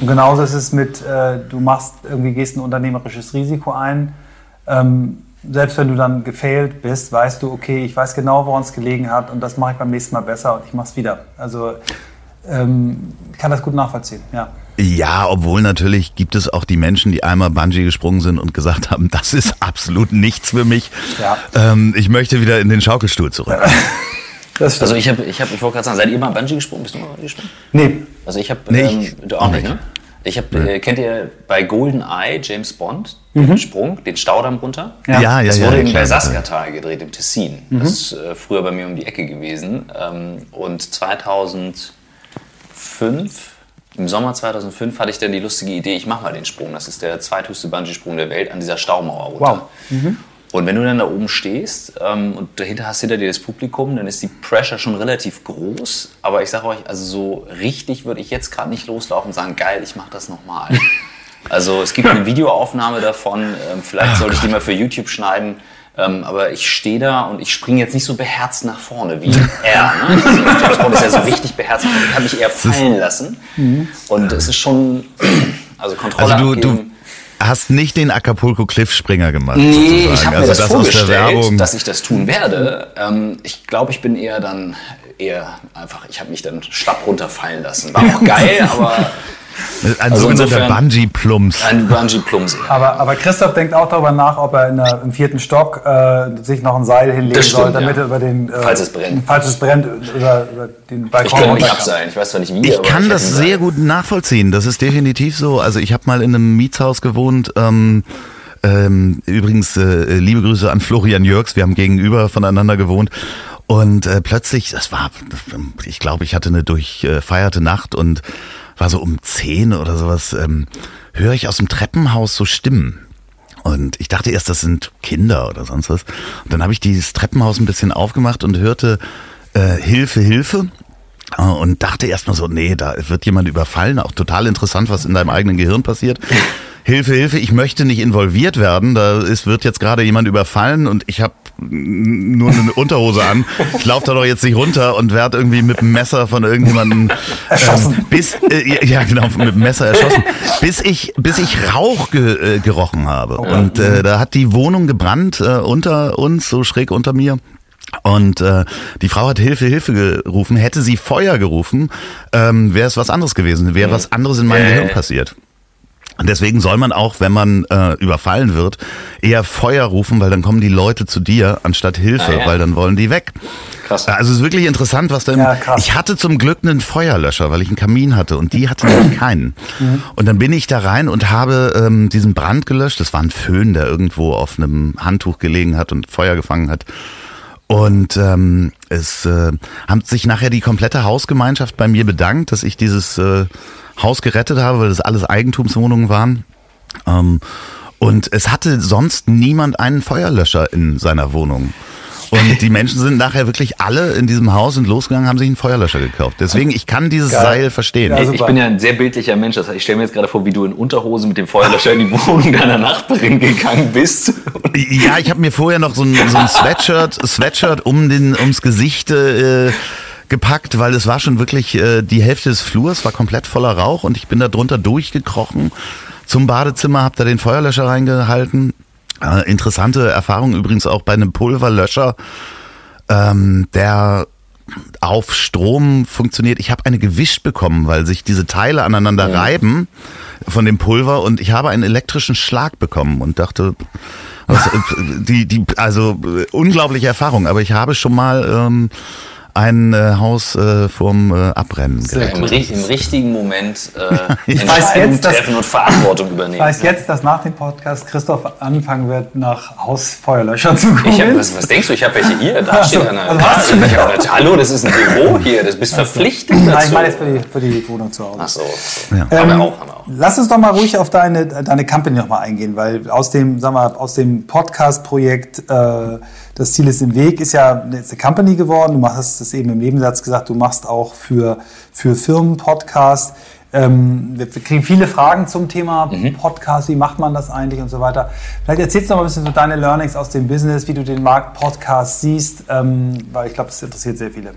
Und genauso ist es mit, äh, du machst irgendwie, gehst ein unternehmerisches Risiko ein, ähm, selbst wenn du dann gefailt bist, weißt du, okay, ich weiß genau, woran es gelegen hat und das mache ich beim nächsten Mal besser und ich mache es wieder. Also ähm, ich kann das gut nachvollziehen, ja. Ja, obwohl natürlich gibt es auch die Menschen, die einmal Bungee gesprungen sind und gesagt haben, das ist absolut nichts für mich. Ja. Ähm, ich möchte wieder in den Schaukelstuhl zurück. also ich habe, ich, hab, ich wollte gerade sagen, seid ihr mal Bungee gesprungen? Bist du mal Bungee gesprungen? Nee. Also ich habe, nee, ähm, du auch nicht, ne? Ich habe, äh, kennt ihr bei Golden Eye James Bond den mhm. Sprung, den Staudamm runter? Ja, ja, ja. Das wurde ja, im Bersaska-Tal gedreht, im Tessin. Mhm. Das ist äh, früher bei mir um die Ecke gewesen. Ähm, und 2005, im Sommer 2005, hatte ich dann die lustige Idee, ich mache mal den Sprung. Das ist der zweithöchste Bungee-Sprung der Welt an dieser Staumauer runter. Wow. Und wenn du dann da oben stehst ähm, und dahinter hast hinter dir das Publikum, dann ist die Pressure schon relativ groß. Aber ich sage euch, also so richtig würde ich jetzt gerade nicht loslaufen und sagen, geil, ich mache das nochmal. also es gibt eine Videoaufnahme davon, ähm, vielleicht oh sollte ich die mal für YouTube schneiden. Ähm, aber ich stehe da und ich springe jetzt nicht so beherzt nach vorne wie er. Ne? Also James Bond ist ja so richtig beherzt. Ich habe mich eher fallen lassen. Mhm. Und es ist schon, also Kontrolle also du, du hast nicht den Acapulco Cliffspringer gemacht. Nee, sozusagen. ich habe mir also das, das vorgestellt, dass ich das tun werde. Ähm, ich glaube, ich bin eher dann eher einfach, ich habe mich dann schlapp runterfallen lassen. War auch geil, aber ein also sogenannter Bungee-Plums. Ein Bungee-Plums, ja. Aber, aber Christoph denkt auch darüber nach, ob er der, im vierten Stock äh, sich noch ein Seil hinlegen stimmt, soll, damit ja. er über den... Äh, falls es brennt. Falls es brennt, über, über den Balkon... Ich kann nicht abseilen, ich weiß zwar nicht wie, Ich kann ich das sehr gut nachvollziehen, das ist definitiv so. Also ich habe mal in einem Mietshaus gewohnt, ähm, ähm, übrigens, äh, liebe Grüße an Florian Jörgs, wir haben gegenüber voneinander gewohnt. Und äh, plötzlich, das war, ich glaube, ich hatte eine durchfeierte Nacht und war so um zehn oder sowas, ähm, höre ich aus dem Treppenhaus so Stimmen. Und ich dachte erst, das sind Kinder oder sonst was. Und dann habe ich dieses Treppenhaus ein bisschen aufgemacht und hörte äh, Hilfe, Hilfe. Äh, und dachte erstmal so, nee, da wird jemand überfallen. Auch total interessant, was in deinem eigenen Gehirn passiert. Hilfe, Hilfe, ich möchte nicht involviert werden. Da ist, wird jetzt gerade jemand überfallen und ich habe nur eine Unterhose an. Ich laufe da doch jetzt nicht runter und werde irgendwie mit dem Messer von irgendjemandem erschossen. Ähm, bis äh, ja genau mit dem Messer erschossen, bis ich bis ich Rauch ge, äh, gerochen habe oh, und äh, da hat die Wohnung gebrannt äh, unter uns so schräg unter mir. Und äh, die Frau hat Hilfe, Hilfe gerufen. Hätte sie Feuer gerufen, ähm, wäre es was anderes gewesen. Wäre was anderes in meinem Gehirn passiert. Und deswegen soll man auch, wenn man äh, überfallen wird, eher Feuer rufen, weil dann kommen die Leute zu dir anstatt Hilfe, ah, ja. weil dann wollen die weg. Krass. Also es ist wirklich interessant, was da. Ja, ich hatte zum Glück einen Feuerlöscher, weil ich einen Kamin hatte und die hatte nämlich keinen. Mhm. Und dann bin ich da rein und habe ähm, diesen Brand gelöscht. Das war ein Föhn, der irgendwo auf einem Handtuch gelegen hat und Feuer gefangen hat. Und ähm, es äh, haben sich nachher die komplette Hausgemeinschaft bei mir bedankt, dass ich dieses äh, Haus gerettet habe, weil das alles Eigentumswohnungen waren. Ähm, und es hatte sonst niemand einen Feuerlöscher in seiner Wohnung. Und die Menschen sind nachher wirklich alle in diesem Haus und losgegangen, haben sich einen Feuerlöscher gekauft. Deswegen, ich kann dieses Geil. Seil verstehen. Ja, ich bin ja ein sehr bildlicher Mensch. Das heißt, ich stelle mir jetzt gerade vor, wie du in Unterhose mit dem Feuerlöscher in die Wohnung deiner Nachbarin gegangen bist. Ja, ich habe mir vorher noch so ein, so ein Sweatshirt, Sweatshirt um den, ums Gesicht äh, gepackt, weil es war schon wirklich äh, die Hälfte des Flurs war komplett voller Rauch und ich bin da drunter durchgekrochen zum Badezimmer, habe da den Feuerlöscher reingehalten. Äh, interessante Erfahrung übrigens auch bei einem Pulverlöscher, ähm, der auf Strom funktioniert. Ich habe eine gewischt bekommen, weil sich diese Teile aneinander ja. reiben von dem Pulver und ich habe einen elektrischen Schlag bekommen und dachte, was, äh, die, die, also äh, unglaubliche Erfahrung. Aber ich habe schon mal ähm, ein äh, Haus äh, vorm äh, gerettet. Im, Im, richtigen Moment äh, ich weiß jetzt, treffen dass, und Verantwortung übernehmen. Ich weiß jetzt, dass nach dem Podcast Christoph anfangen wird, nach Hausfeuerlöschern zu gucken. Hab, was, was, denkst du, ich habe welche hier? Da steht einer. Also ja, hallo, das ist ein Büro hier, das bist verpflichtet dazu. Nein, ich meine jetzt für die, für die Wohnung zu Hause. Ach so. Ja. Ähm, haben wir auch, haben wir auch. Lass uns doch mal ruhig auf deine, deine Company nochmal eingehen, weil aus dem, sag mal, aus dem Podcast-Projekt äh, das Ziel ist im Weg, ist ja eine Company geworden. Du hast es eben im Nebensatz gesagt, du machst auch für, für Firmen Podcast. Ähm, wir kriegen viele Fragen zum Thema mhm. Podcast, wie macht man das eigentlich und so weiter. Vielleicht erzählst du noch ein bisschen so deine Learnings aus dem Business, wie du den Markt Podcast siehst, ähm, weil ich glaube, das interessiert sehr viele.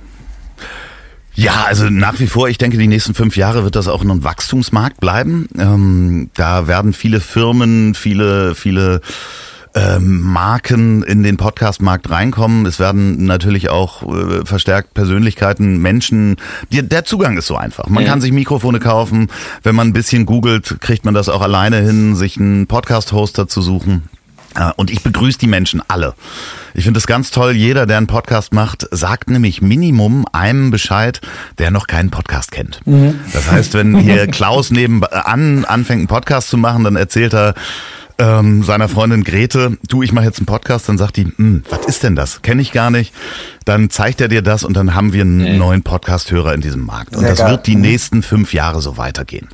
Ja, also nach wie vor, ich denke, die nächsten fünf Jahre wird das auch ein Wachstumsmarkt bleiben. Ähm, da werden viele Firmen, viele, viele ähm, Marken in den Podcast-Markt reinkommen. Es werden natürlich auch äh, verstärkt Persönlichkeiten, Menschen. Die, der Zugang ist so einfach. Man ja. kann sich Mikrofone kaufen. Wenn man ein bisschen googelt, kriegt man das auch alleine hin, sich einen Podcast-Hoster zu suchen. Äh, und ich begrüße die Menschen alle. Ich finde es ganz toll, jeder, der einen Podcast macht, sagt nämlich Minimum einem Bescheid, der noch keinen Podcast kennt. Mhm. Das heißt, wenn hier Klaus nebenan anfängt, einen Podcast zu machen, dann erzählt er, ähm, seiner Freundin Grete, du, ich mache jetzt einen Podcast, dann sagt die, hm, was ist denn das? Kenne ich gar nicht. Dann zeigt er dir das und dann haben wir einen mhm. neuen Podcast-Hörer in diesem Markt. Und Sehr das geil. wird die mhm. nächsten fünf Jahre so weitergehen.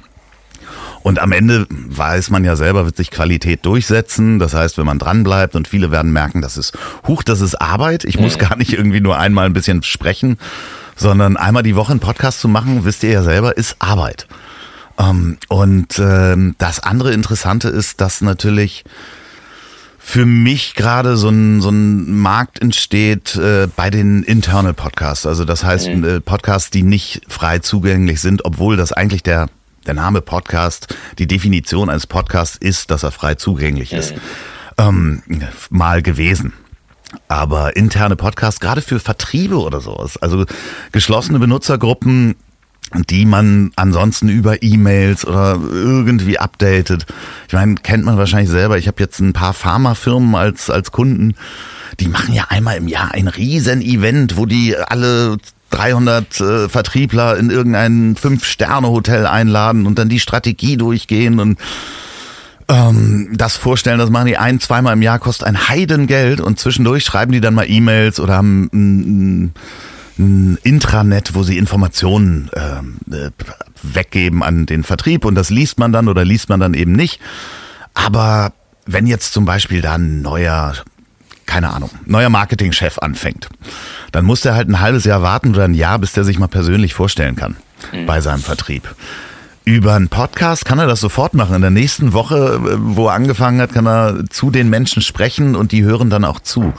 Und am Ende weiß man ja selber, wird sich Qualität durchsetzen. Das heißt, wenn man dranbleibt und viele werden merken, das ist, huch, das ist Arbeit. Ich muss mhm. gar nicht irgendwie nur einmal ein bisschen sprechen, sondern einmal die Woche einen Podcast zu machen, wisst ihr ja selber, ist Arbeit. Ähm, und ähm, das andere Interessante ist, dass natürlich für mich gerade so ein, so ein Markt entsteht äh, bei den Internal Podcasts. Also das heißt mhm. äh, Podcasts, die nicht frei zugänglich sind, obwohl das eigentlich der, der Name Podcast, die Definition eines Podcasts ist, dass er frei zugänglich ist. Ähm, mal gewesen. Aber interne Podcasts, gerade für Vertriebe oder sowas, also geschlossene Benutzergruppen, die man ansonsten über E-Mails oder irgendwie updatet. Ich meine, kennt man wahrscheinlich selber. Ich habe jetzt ein paar Pharmafirmen als, als Kunden. Die machen ja einmal im Jahr ein riesen Event, wo die alle 300 äh, Vertriebler in irgendein Fünf-Sterne-Hotel einladen und dann die Strategie durchgehen und ähm, das vorstellen, das machen die ein, zweimal im Jahr, kostet ein Heidengeld und zwischendurch schreiben die dann mal E-Mails oder haben ein, ein Intranet, wo sie Informationen äh, weggeben an den Vertrieb und das liest man dann oder liest man dann eben nicht. Aber wenn jetzt zum Beispiel da ein neuer keine Ahnung, neuer Marketingchef anfängt, dann muss der halt ein halbes Jahr warten oder ein Jahr, bis der sich mal persönlich vorstellen kann mhm. bei seinem Vertrieb. Über einen Podcast kann er das sofort machen. In der nächsten Woche, äh, wo er angefangen hat, kann er zu den Menschen sprechen und die hören dann auch zu.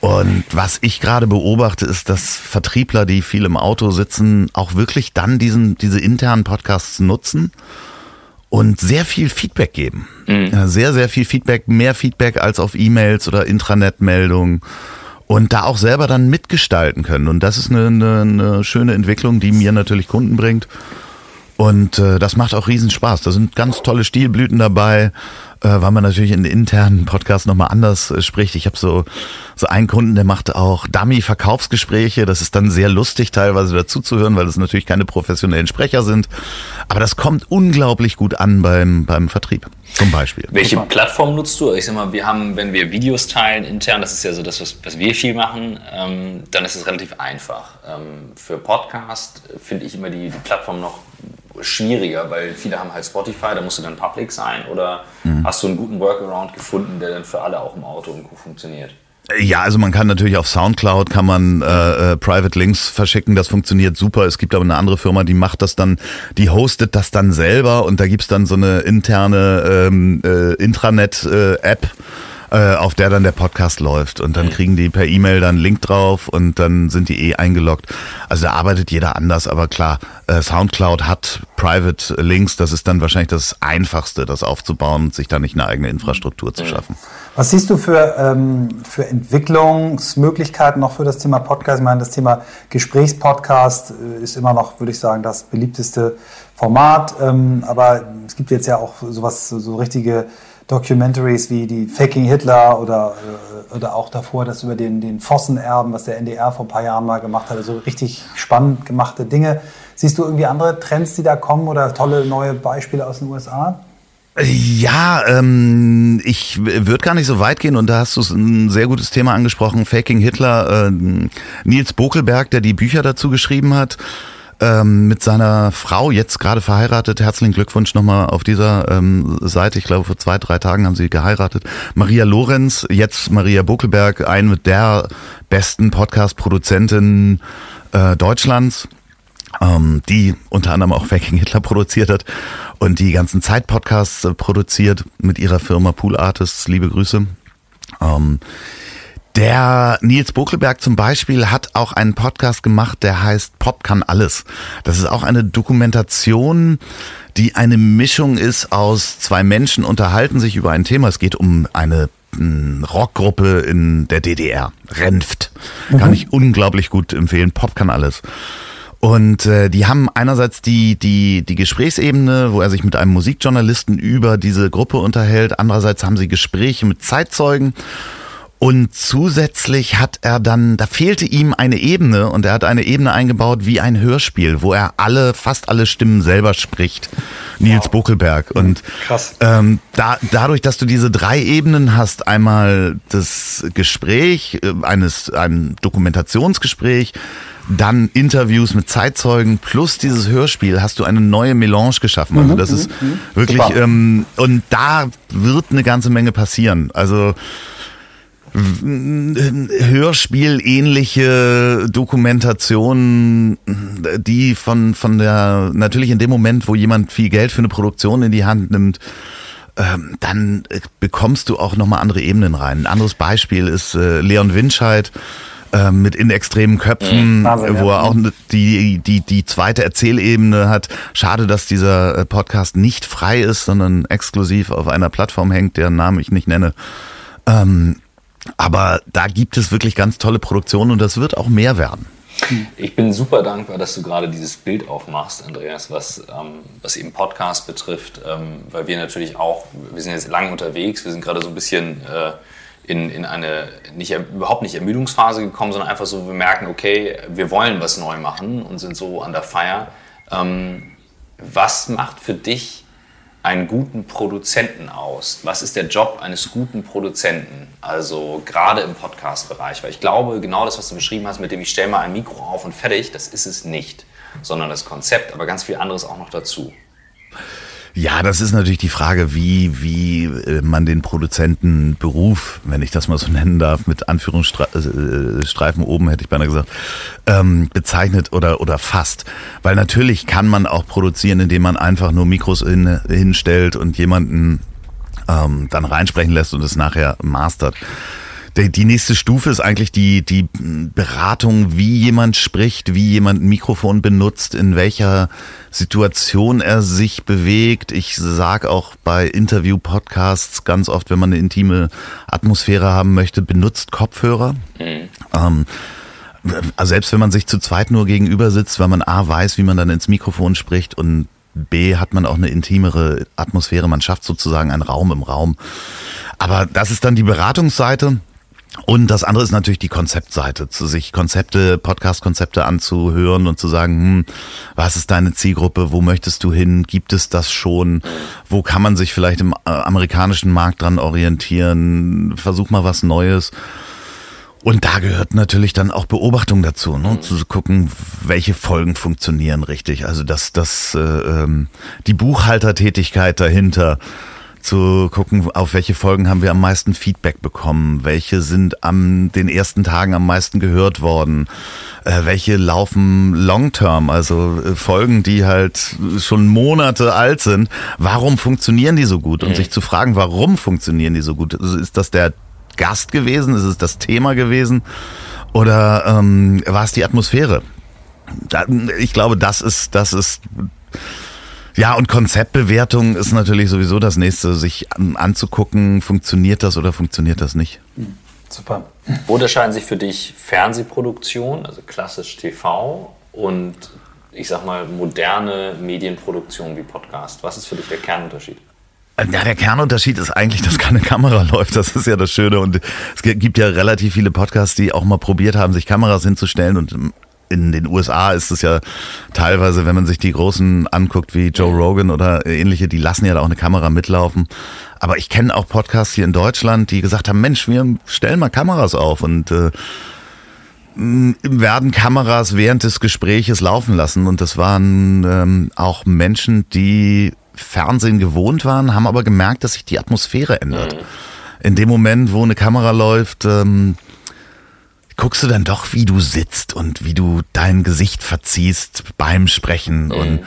Und was ich gerade beobachte, ist, dass Vertriebler, die viel im Auto sitzen, auch wirklich dann diesen, diese internen Podcasts nutzen und sehr viel Feedback geben. Mhm. Sehr, sehr viel Feedback, mehr Feedback als auf E-Mails oder Intranet-Meldungen und da auch selber dann mitgestalten können. Und das ist eine, eine, eine schöne Entwicklung, die mir natürlich Kunden bringt. Und äh, das macht auch riesen Spaß. Da sind ganz tolle Stilblüten dabei, weil man natürlich in internen Podcasts nochmal anders äh, spricht. Ich habe so, so einen Kunden, der macht auch Dummy-Verkaufsgespräche. Das ist dann sehr lustig, teilweise dazuzuhören, weil es natürlich keine professionellen Sprecher sind. Aber das kommt unglaublich gut an beim, beim Vertrieb, zum Beispiel. Welche Plattform nutzt du? Ich sag mal, wir haben, wenn wir Videos teilen intern, das ist ja so das, was, was wir viel machen, ähm, dann ist es relativ einfach. Ähm, für Podcast finde ich immer die, die Plattform noch schwieriger, weil viele haben halt Spotify, da musst du dann public sein oder mhm. hast du einen guten Workaround gefunden, der dann für alle auch im Auto und gut funktioniert? Ja, also man kann natürlich auf Soundcloud kann man äh, äh, Private Links verschicken, das funktioniert super. Es gibt aber eine andere Firma, die macht das dann, die hostet das dann selber und da gibt's dann so eine interne ähm, äh, Intranet-App. Äh, äh, auf der dann der Podcast läuft. Und dann mhm. kriegen die per E-Mail dann einen Link drauf und dann sind die eh eingeloggt. Also da arbeitet jeder anders, aber klar, äh, Soundcloud hat Private Links, das ist dann wahrscheinlich das Einfachste, das aufzubauen und sich da nicht eine eigene Infrastruktur zu schaffen. Was siehst du für, ähm, für Entwicklungsmöglichkeiten noch für das Thema Podcast? Ich meine, das Thema Gesprächspodcast äh, ist immer noch, würde ich sagen, das beliebteste Format. Ähm, aber es gibt jetzt ja auch sowas, so richtige Documentaries wie die Faking Hitler oder, äh, oder auch davor das über den, den Vossenerben, was der NDR vor ein paar Jahren mal gemacht hat. Also richtig spannend gemachte Dinge. Siehst du irgendwie andere Trends, die da kommen oder tolle neue Beispiele aus den USA? Ja, ähm, ich würde gar nicht so weit gehen und da hast du ein sehr gutes Thema angesprochen. Faking Hitler, äh, Nils Bokelberg, der die Bücher dazu geschrieben hat ähm, mit seiner Frau, jetzt gerade verheiratet. Herzlichen Glückwunsch nochmal auf dieser ähm, Seite. Ich glaube, vor zwei, drei Tagen haben sie geheiratet. Maria Lorenz, jetzt Maria Buckelberg, eine der besten Podcast-Produzentinnen äh, Deutschlands. Ähm, die unter anderem auch Faking Hitler produziert hat und die ganzen Zeit-Podcasts äh, produziert mit ihrer Firma Pool Artists. Liebe Grüße. Der Nils Bokelberg zum Beispiel hat auch einen Podcast gemacht, der heißt Pop kann alles. Das ist auch eine Dokumentation, die eine Mischung ist aus zwei Menschen unterhalten sich über ein Thema. Es geht um eine hm, Rockgruppe in der DDR, Renft. Kann mhm. ich unglaublich gut empfehlen. Pop kann alles. Und äh, die haben einerseits die, die, die Gesprächsebene, wo er sich mit einem Musikjournalisten über diese Gruppe unterhält. Andererseits haben sie Gespräche mit Zeitzeugen. Und zusätzlich hat er dann, da fehlte ihm eine Ebene und er hat eine Ebene eingebaut wie ein Hörspiel, wo er alle, fast alle Stimmen selber spricht. Nils wow. Buckelberg. Und Krass. Ähm, da, dadurch, dass du diese drei Ebenen hast, einmal das Gespräch, äh, eines, ein Dokumentationsgespräch, dann Interviews mit Zeitzeugen plus dieses Hörspiel hast du eine neue Melange geschaffen. Also mhm, das ist mhm, mhm. wirklich ähm, und da wird eine ganze Menge passieren. Also Hörspiel-ähnliche Dokumentationen, die von, von der, natürlich in dem Moment, wo jemand viel Geld für eine Produktion in die Hand nimmt, ähm, dann bekommst du auch nochmal andere Ebenen rein. Ein anderes Beispiel ist äh, Leon Winscheid äh, mit in extremen Köpfen, mhm. Wahnsinn, wo er auch die, die, die zweite Erzählebene hat. Schade, dass dieser äh, Podcast nicht frei ist, sondern exklusiv auf einer Plattform hängt, deren Namen ich nicht nenne. Ähm, aber da gibt es wirklich ganz tolle Produktionen und das wird auch mehr werden. Ich bin super dankbar, dass du gerade dieses Bild aufmachst, Andreas, was, ähm, was eben Podcast betrifft, ähm, weil wir natürlich auch, wir sind jetzt lang unterwegs, wir sind gerade so ein bisschen äh, in, in eine nicht, überhaupt nicht Ermüdungsphase gekommen, sondern einfach so, wir merken, okay, wir wollen was neu machen und sind so an der Feier. Ähm, was macht für dich einen guten Produzenten aus? Was ist der Job eines guten Produzenten? Also gerade im Podcast-Bereich. Weil ich glaube, genau das, was du beschrieben hast, mit dem ich stelle mal ein Mikro auf und fertig, das ist es nicht. Sondern das Konzept, aber ganz viel anderes auch noch dazu. Ja, das ist natürlich die Frage, wie, wie äh, man den Produzentenberuf, wenn ich das mal so nennen darf, mit Anführungsstreifen oben hätte ich beinahe gesagt, ähm, bezeichnet oder, oder fasst. Weil natürlich kann man auch produzieren, indem man einfach nur Mikros hin, hinstellt und jemanden ähm, dann reinsprechen lässt und es nachher mastert die nächste Stufe ist eigentlich die, die Beratung, wie jemand spricht, wie jemand ein Mikrofon benutzt, in welcher Situation er sich bewegt. Ich sage auch bei Interview-Podcasts ganz oft, wenn man eine intime Atmosphäre haben möchte, benutzt Kopfhörer. Mhm. Ähm, also selbst wenn man sich zu zweit nur gegenüber sitzt, weil man A weiß, wie man dann ins Mikrofon spricht und B hat man auch eine intimere Atmosphäre, man schafft sozusagen einen Raum im Raum. Aber das ist dann die Beratungsseite. Und das andere ist natürlich die Konzeptseite, zu sich Konzepte, Podcast-Konzepte anzuhören und zu sagen, hm, was ist deine Zielgruppe, wo möchtest du hin, gibt es das schon, wo kann man sich vielleicht im äh, amerikanischen Markt dran orientieren, versuch mal was Neues. Und da gehört natürlich dann auch Beobachtung dazu, ne? zu gucken, welche Folgen funktionieren richtig. Also dass das äh, ähm, die Buchhaltertätigkeit dahinter zu gucken, auf welche Folgen haben wir am meisten Feedback bekommen, welche sind am den ersten Tagen am meisten gehört worden, äh, welche laufen long-term, also äh, Folgen, die halt schon Monate alt sind. Warum funktionieren die so gut? Und mhm. sich zu fragen, warum funktionieren die so gut? Also ist das der Gast gewesen? Ist es das Thema gewesen? Oder ähm, war es die Atmosphäre? ich glaube, das ist, das ist ja, und Konzeptbewertung ist natürlich sowieso das nächste, sich anzugucken, funktioniert das oder funktioniert das nicht. Hm, super. Wo unterscheiden sich für dich Fernsehproduktion, also klassisch TV, und ich sag mal moderne Medienproduktion wie Podcast? Was ist für dich der Kernunterschied? Ja, der Kernunterschied ist eigentlich, dass keine Kamera läuft. Das ist ja das Schöne. Und es gibt ja relativ viele Podcasts, die auch mal probiert haben, sich Kameras hinzustellen und in den USA ist es ja teilweise, wenn man sich die großen anguckt, wie Joe Rogan oder ähnliche, die lassen ja da auch eine Kamera mitlaufen. Aber ich kenne auch Podcasts hier in Deutschland, die gesagt haben, Mensch, wir stellen mal Kameras auf und äh, werden Kameras während des Gespräches laufen lassen. Und das waren ähm, auch Menschen, die Fernsehen gewohnt waren, haben aber gemerkt, dass sich die Atmosphäre ändert. Mhm. In dem Moment, wo eine Kamera läuft, ähm, guckst du dann doch, wie du sitzt und wie du dein Gesicht verziehst beim Sprechen. Mhm. Und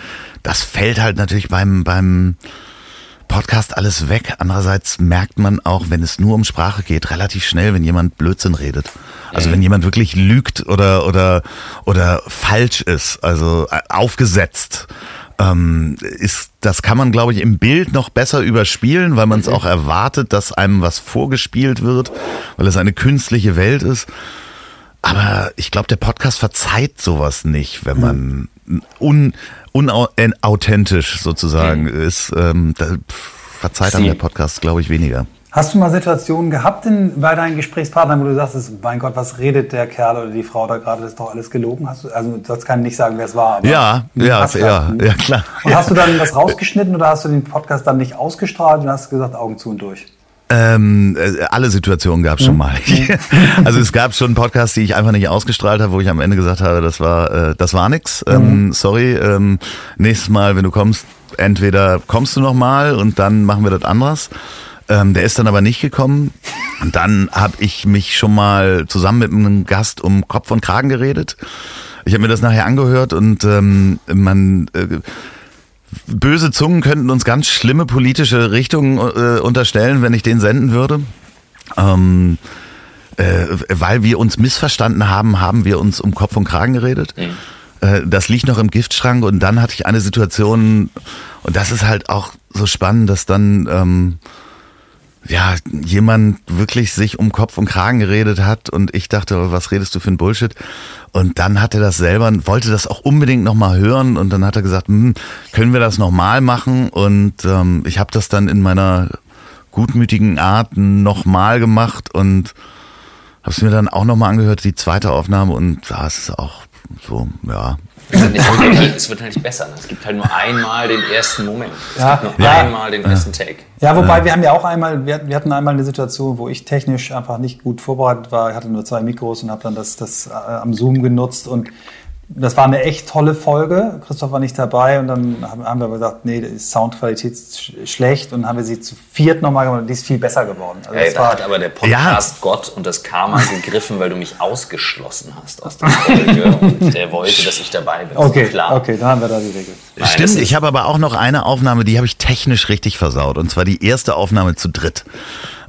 das fällt halt natürlich beim, beim Podcast alles weg. Andererseits merkt man auch, wenn es nur um Sprache geht, relativ schnell, wenn jemand Blödsinn redet. Also mhm. wenn jemand wirklich lügt oder, oder, oder falsch ist, also äh, aufgesetzt. Ähm, ist, das kann man, glaube ich, im Bild noch besser überspielen, weil man es mhm. auch erwartet, dass einem was vorgespielt wird, weil es eine künstliche Welt ist. Aber ich glaube, der Podcast verzeiht sowas nicht, wenn man un, unauthentisch sozusagen mhm. ist. Ähm, da verzeiht dann der Podcast, glaube ich, weniger. Hast du mal Situationen gehabt in, bei deinen Gesprächspartnern, wo du sagst, mein Gott, was redet der Kerl oder die Frau da gerade, das ist doch alles gelogen? Hast du, also du sollst kann nicht sagen, wer es war. Aber ja, ja, ja, ja, klar. Und hast du dann das rausgeschnitten oder hast du den Podcast dann nicht ausgestrahlt und hast gesagt, Augen zu und durch? Ähm, äh, alle Situationen gab es schon mal. also es gab schon Podcasts, die ich einfach nicht ausgestrahlt habe, wo ich am Ende gesagt habe, das war äh, das war nix. Ähm, sorry, ähm, nächstes Mal, wenn du kommst, entweder kommst du noch mal und dann machen wir das anders. Ähm, der ist dann aber nicht gekommen. Und dann habe ich mich schon mal zusammen mit einem Gast um Kopf und Kragen geredet. Ich habe mir das nachher angehört und ähm, man äh, Böse Zungen könnten uns ganz schlimme politische Richtungen äh, unterstellen, wenn ich den senden würde. Ähm, äh, weil wir uns missverstanden haben, haben wir uns um Kopf und Kragen geredet. Mhm. Äh, das liegt noch im Giftschrank und dann hatte ich eine Situation, und das ist halt auch so spannend, dass dann ähm, ja, jemand wirklich sich um Kopf und Kragen geredet hat und ich dachte, was redest du für ein Bullshit? Und dann hat er das selber, wollte das auch unbedingt nochmal hören und dann hat er gesagt, hm, können wir das nochmal machen? Und ähm, ich habe das dann in meiner gutmütigen Art nochmal gemacht und habe es mir dann auch nochmal angehört, die zweite Aufnahme und da ist es auch so, ja, Es wird, halt, es wird halt nicht besser. Ne? Es gibt halt nur einmal den ersten Moment. Es Ja. gibt nur Ja. einmal den ersten Take. Ja, wobei wir haben ja auch einmal, wir, hatten- wir hatten einmal eine Situation, wo ich technisch einfach nicht gut vorbereitet war. Ich hatte nur zwei Mikros und habe dann das, das äh, am Zoom genutzt und das war eine echt tolle Folge. Christoph war nicht dabei und dann haben, wir aber gesagt, nee, die Soundqualität ist sch- schlecht und haben wir sie zu viert nochmal gemacht und die ist viel besser geworden. Also Ey, das da war, hat aber der Podcast Gott und das Karma gegriffen, weil du mich ausgeschlossen hast aus der Folge und der wollte, dass ich dabei bin. okay, Klar. okay, dann haben wir da die Regel. Nein, Stimmt, ich habe aber auch noch eine Aufnahme, die habe ich technisch richtig versaut. Und zwar die erste Aufnahme zu dritt.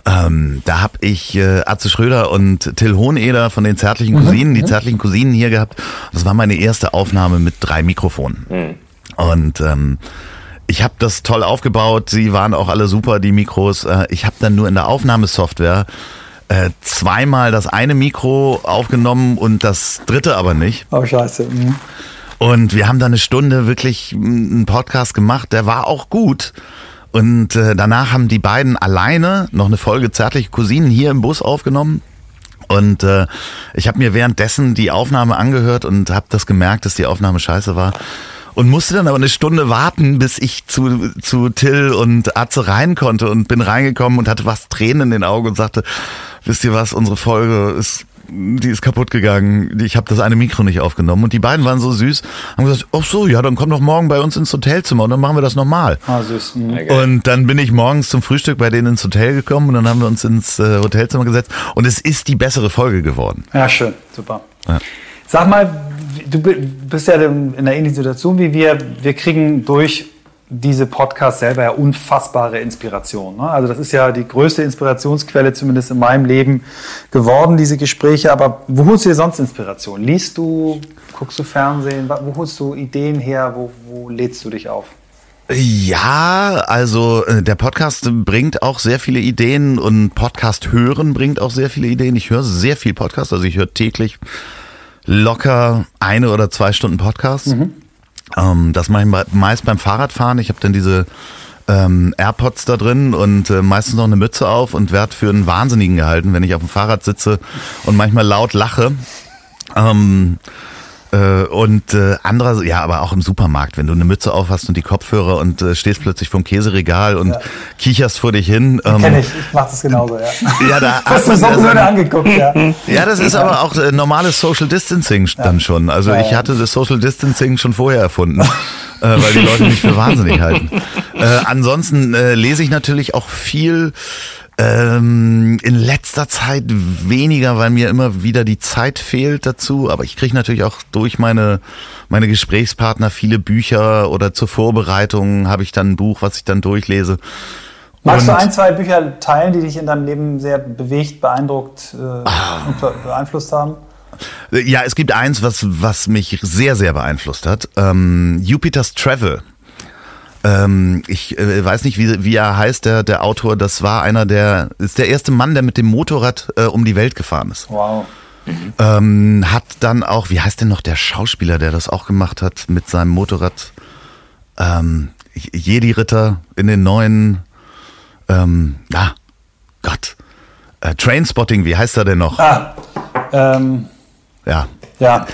Ähm, da habe ich äh, Atze Schröder und Till Hoheneder von den Zärtlichen Cousinen, die Zärtlichen Cousinen hier gehabt. Das war meine erste Aufnahme mit drei Mikrofonen. Und ähm, ich habe das toll aufgebaut. Sie waren auch alle super, die Mikros. Äh, ich habe dann nur in der Aufnahmesoftware äh, zweimal das eine Mikro aufgenommen und das dritte aber nicht. Oh, scheiße. Mhm. Und wir haben da eine Stunde wirklich einen Podcast gemacht, der war auch gut. Und äh, danach haben die beiden alleine noch eine Folge Zärtliche Cousinen hier im Bus aufgenommen. Und äh, ich habe mir währenddessen die Aufnahme angehört und habe das gemerkt, dass die Aufnahme scheiße war. Und musste dann aber eine Stunde warten, bis ich zu, zu Till und Atze rein konnte und bin reingekommen und hatte was Tränen in den Augen und sagte, wisst ihr was, unsere Folge ist die ist kaputt gegangen. Ich habe das eine Mikro nicht aufgenommen. Und die beiden waren so süß, haben gesagt, ach so, ja, dann komm doch morgen bei uns ins Hotelzimmer und dann machen wir das nochmal. Ah, süß. Mhm. Und dann bin ich morgens zum Frühstück bei denen ins Hotel gekommen und dann haben wir uns ins äh, Hotelzimmer gesetzt und es ist die bessere Folge geworden. Ja, schön, super. Ja. Sag mal, du bi- bist ja in einer ähnlichen Situation wie wir. Wir kriegen durch diese Podcasts selber ja unfassbare Inspiration. Ne? Also das ist ja die größte Inspirationsquelle, zumindest in meinem Leben geworden, diese Gespräche. Aber wo holst du dir sonst Inspiration? Liest du, guckst du Fernsehen? Wo holst du Ideen her? Wo, wo lädst du dich auf? Ja, also äh, der Podcast bringt auch sehr viele Ideen und Podcast hören bringt auch sehr viele Ideen. Ich höre sehr viel Podcast, also ich höre täglich locker eine oder zwei Stunden Podcast. Ähm, das mache ich me- meist beim Fahrradfahren. Ich habe dann diese ähm, AirPods da drin und äh, meistens noch eine Mütze auf und werde für einen Wahnsinnigen gehalten, wenn ich auf dem Fahrrad sitze und manchmal laut lache. Ähm, äh, und äh, anderer, ja, aber auch im Supermarkt, wenn du eine Mütze auf hast und die Kopfhörer und äh, stehst plötzlich vom Käseregal und Ja. kicherst vor dich hin. Ähm, Kenn ich, ich mach das genauso, ja. Ja, da Hast du so man- blöde angeguckt, ja. ja, das ist aber auch äh, normales Social Distancing dann schon. Also Ja, ich ja. hatte das Social Distancing schon vorher erfunden, äh, weil die Leute mich für wahnsinnig halten. Äh, ansonsten äh, lese ich natürlich auch viel. Ähm, in letzter Zeit weniger, weil mir immer wieder die Zeit fehlt dazu. Aber ich kriege natürlich auch durch meine, meine Gesprächspartner viele Bücher oder zur Vorbereitung habe ich dann ein Buch, was ich dann durchlese. Magst du Und- ein, zwei Bücher teilen, die dich in deinem Leben sehr bewegt, beeindruckt äh, und be- beeinflusst haben? Ja, es gibt eins, was, was mich sehr, sehr beeinflusst hat. Ähm, Jupiter's Travel. Ähm, ich äh, weiß nicht, wie, wie er heißt, der, der Autor. Das war einer der, ist der erste Mann, der mit dem Motorrad äh, um die Welt gefahren ist. Wow. Ähm, hat dann auch, wie heißt denn noch der Schauspieler, der das auch gemacht hat mit seinem Motorrad? Ähm, Jedi-Ritter in den neuen, ähm, na, Gott. Äh, Trainspotting, wie heißt er denn noch? Ah, ähm, Ja. Ja.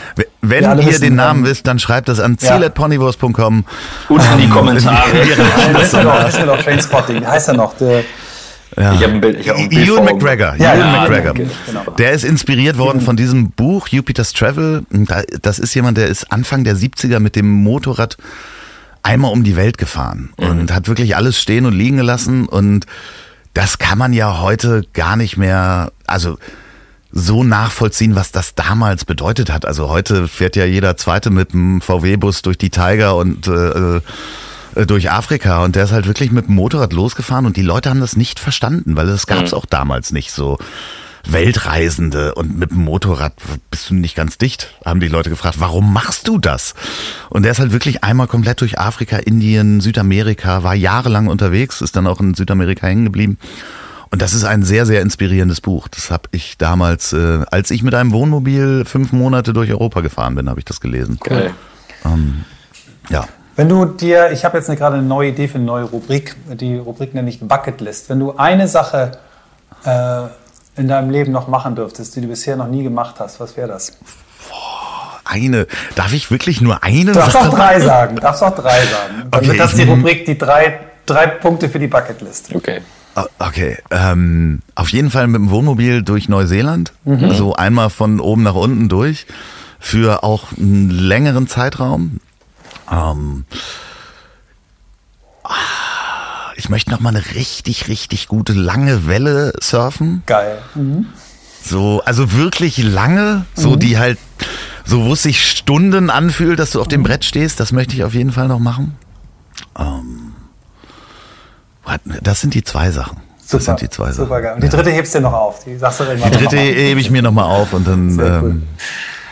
Wenn alle ihr den Namen ähm, wisst, dann schreibt das an Ja. ziel.ponywurst.com. Unten in die Kommentare. Nein, das ist ja doch, das ist ja doch Trainspotting. Heißt er noch? Der, Ich habe ein Bild, ich hab ein Bild Ewan. McGregor. Ja, Ewan ja, McGregor. genau, genau. Der ist inspiriert worden von diesem Buch Jupiter's Travel. Und da- Das ist jemand, der ist Anfang der 70er mit dem Motorrad einmal um die Welt gefahren und hat wirklich alles stehen und liegen gelassen. Und das kann man ja heute gar nicht mehr, also so nachvollziehen, was das damals bedeutet hat. Also heute fährt ja jeder Zweite mit einem VW-Bus durch die Tiger und äh, äh, durch Afrika und der ist halt wirklich mit dem Motorrad losgefahren und die Leute haben das nicht verstanden, weil das gab es auch damals nicht so. Weltreisende und mit dem Motorrad bist du nicht ganz dicht, haben die Leute gefragt, warum machst du das? Und der ist halt wirklich einmal komplett durch Afrika, Indien, Südamerika, war jahrelang unterwegs, ist dann auch in Südamerika hängen geblieben. Und das ist ein sehr, sehr inspirierendes Buch. Das habe ich damals, äh, als ich mit einem Wohnmobil fünf Monate durch Europa gefahren bin, habe ich das gelesen. Geil. Ja. wenn du dir, ich habe jetzt eine, gerade eine neue Idee für eine neue Rubrik. Die Rubrik nenne ich Bucketlist. Wenn du eine Sache äh, in deinem Leben noch machen dürftest, die du bisher noch nie gemacht hast, was wäre das? eine. Darf ich wirklich nur eine? Du darfst auch drei sagen. Du darfst auch drei sagen. Dann Okay, wird das die Rubrik, die drei, drei Punkte für die Bucketlist. Okay. Ah, Okay, ähm, auf jeden Fall mit dem Wohnmobil durch Neuseeland, so einmal von oben nach unten durch, für auch einen längeren Zeitraum. Ähm, ah, ich möchte noch mal eine richtig, richtig gute lange Welle surfen. Geil. So, also wirklich lange, so Mhm. die halt, so wo es sich Stunden anfühlt, dass du auf dem Mhm. Brett stehst, das möchte ich auf jeden Fall noch machen. Ähm, das sind die zwei Sachen. Das sind die zwei Sachen. Super geil. Und die dritte hebst du noch auf. Die sagst du Die dritte hebe ich mir nochmal auf und dann. Sehr cool. Ähm,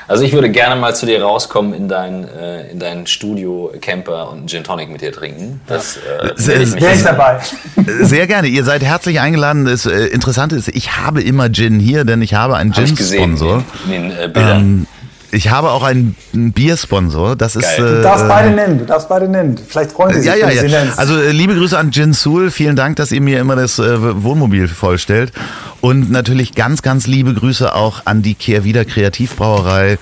Also ich würde gerne mal zu dir rauskommen in dein, äh, in dein Studio Camper und einen Gin Tonic mit dir trinken. Das äh, Sehr- ich mich Wäre ich dabei. sehr gerne. Ihr seid herzlich eingeladen. Das äh, Interessante ist, ich habe immer Gin hier, denn ich habe einen Gin-Sponsor. in den, in den äh, Bildern. Ähm, ich habe auch einen, einen Biersponsor. Das ist. Geil. Äh, Du darfst beide nennen. Du darfst beide nennen. Vielleicht freuen sie sich. Ja, ja, wenn sie ja. nennst. Also äh, liebe Grüße an Jin Sul. Vielen Dank, dass ihr mir immer das äh, Wohnmobil vollstellt. Und natürlich ganz, ganz liebe Grüße auch an die Kehrwieder Kreativbrauerei.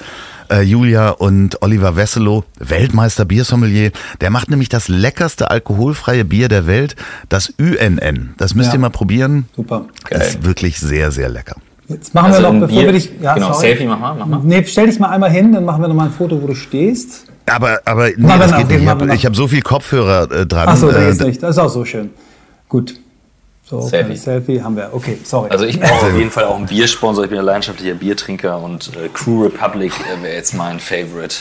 Äh, Julia und Oliver Wesselow, Weltmeister Biersommelier, der macht nämlich das leckerste alkoholfreie Bier der Welt, das UNN. Das müsst Ja. ihr mal probieren. Super. Das ist wirklich sehr, sehr lecker. Jetzt machen Also wir noch, bevor Bier- wir dich. Ja, genau, sorry. Selfie mach mal, mach mal. Nee, stell dich mal einmal hin, dann machen wir noch mal ein Foto, wo du stehst. Aber, aber nee, das nach, geht nicht. Ich habe hab so viel Kopfhörer äh, dran. Ach so, da äh, geht's nicht. Das ist auch so schön. Gut. So, Selfie. Selfie. Haben wir. Okay, sorry. Also ich brauche auf jeden Fall auch einen Biersponsor. Ich bin ein leidenschaftlicher Biertrinker und äh, Crew Republic äh, wäre jetzt mein Favorite.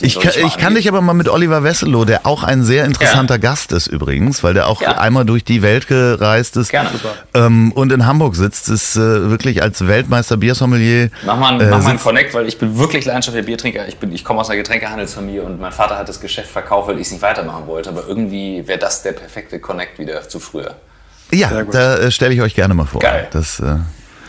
Äh, Ich kann, ich kann dich aber mal mit Oliver Wesselow, der auch ein sehr interessanter Gast ist übrigens, weil der auch Ja. einmal durch die Welt gereist ist Gerne. ähm, und in Hamburg sitzt, ist äh, wirklich als Weltmeister Biersommelier. Mach mal, äh, mach mal einen Connect, weil ich bin wirklich leidenschaftlicher Biertrinker. Ich, bin, ich komme aus einer Getränkehandelsfamilie und mein Vater hat das Geschäft verkauft, weil ich es nicht weitermachen wollte. Aber irgendwie wäre das der perfekte Connect wieder zu früher. Ja, da äh, stelle ich euch gerne mal vor. Geil. Das äh,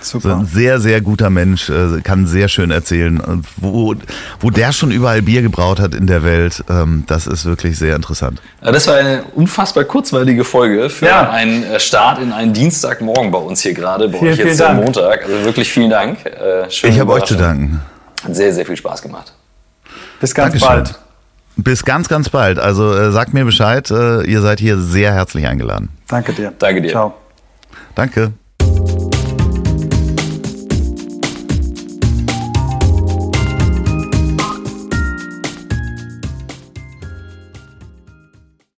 Super. so ein sehr, sehr guter Mensch, äh, kann sehr schön erzählen. Und wo, wo der schon überall Bier gebraut hat in der Welt, ähm, das ist wirklich sehr interessant. Äh, Das war eine unfassbar kurzweilige Folge für Ja. einen äh, Start in einen Dienstagmorgen bei uns hier gerade, bei Vielen, euch jetzt am. Montag. Also wirklich vielen Dank. Äh, Ich habe euch zu danken. Hat sehr, sehr viel Spaß gemacht. Bis ganz Dankeschön. bald. Bis ganz, ganz bald. Also äh, sagt mir Bescheid, äh, ihr seid hier sehr herzlich eingeladen. Danke dir. Danke dir. Ciao. Danke.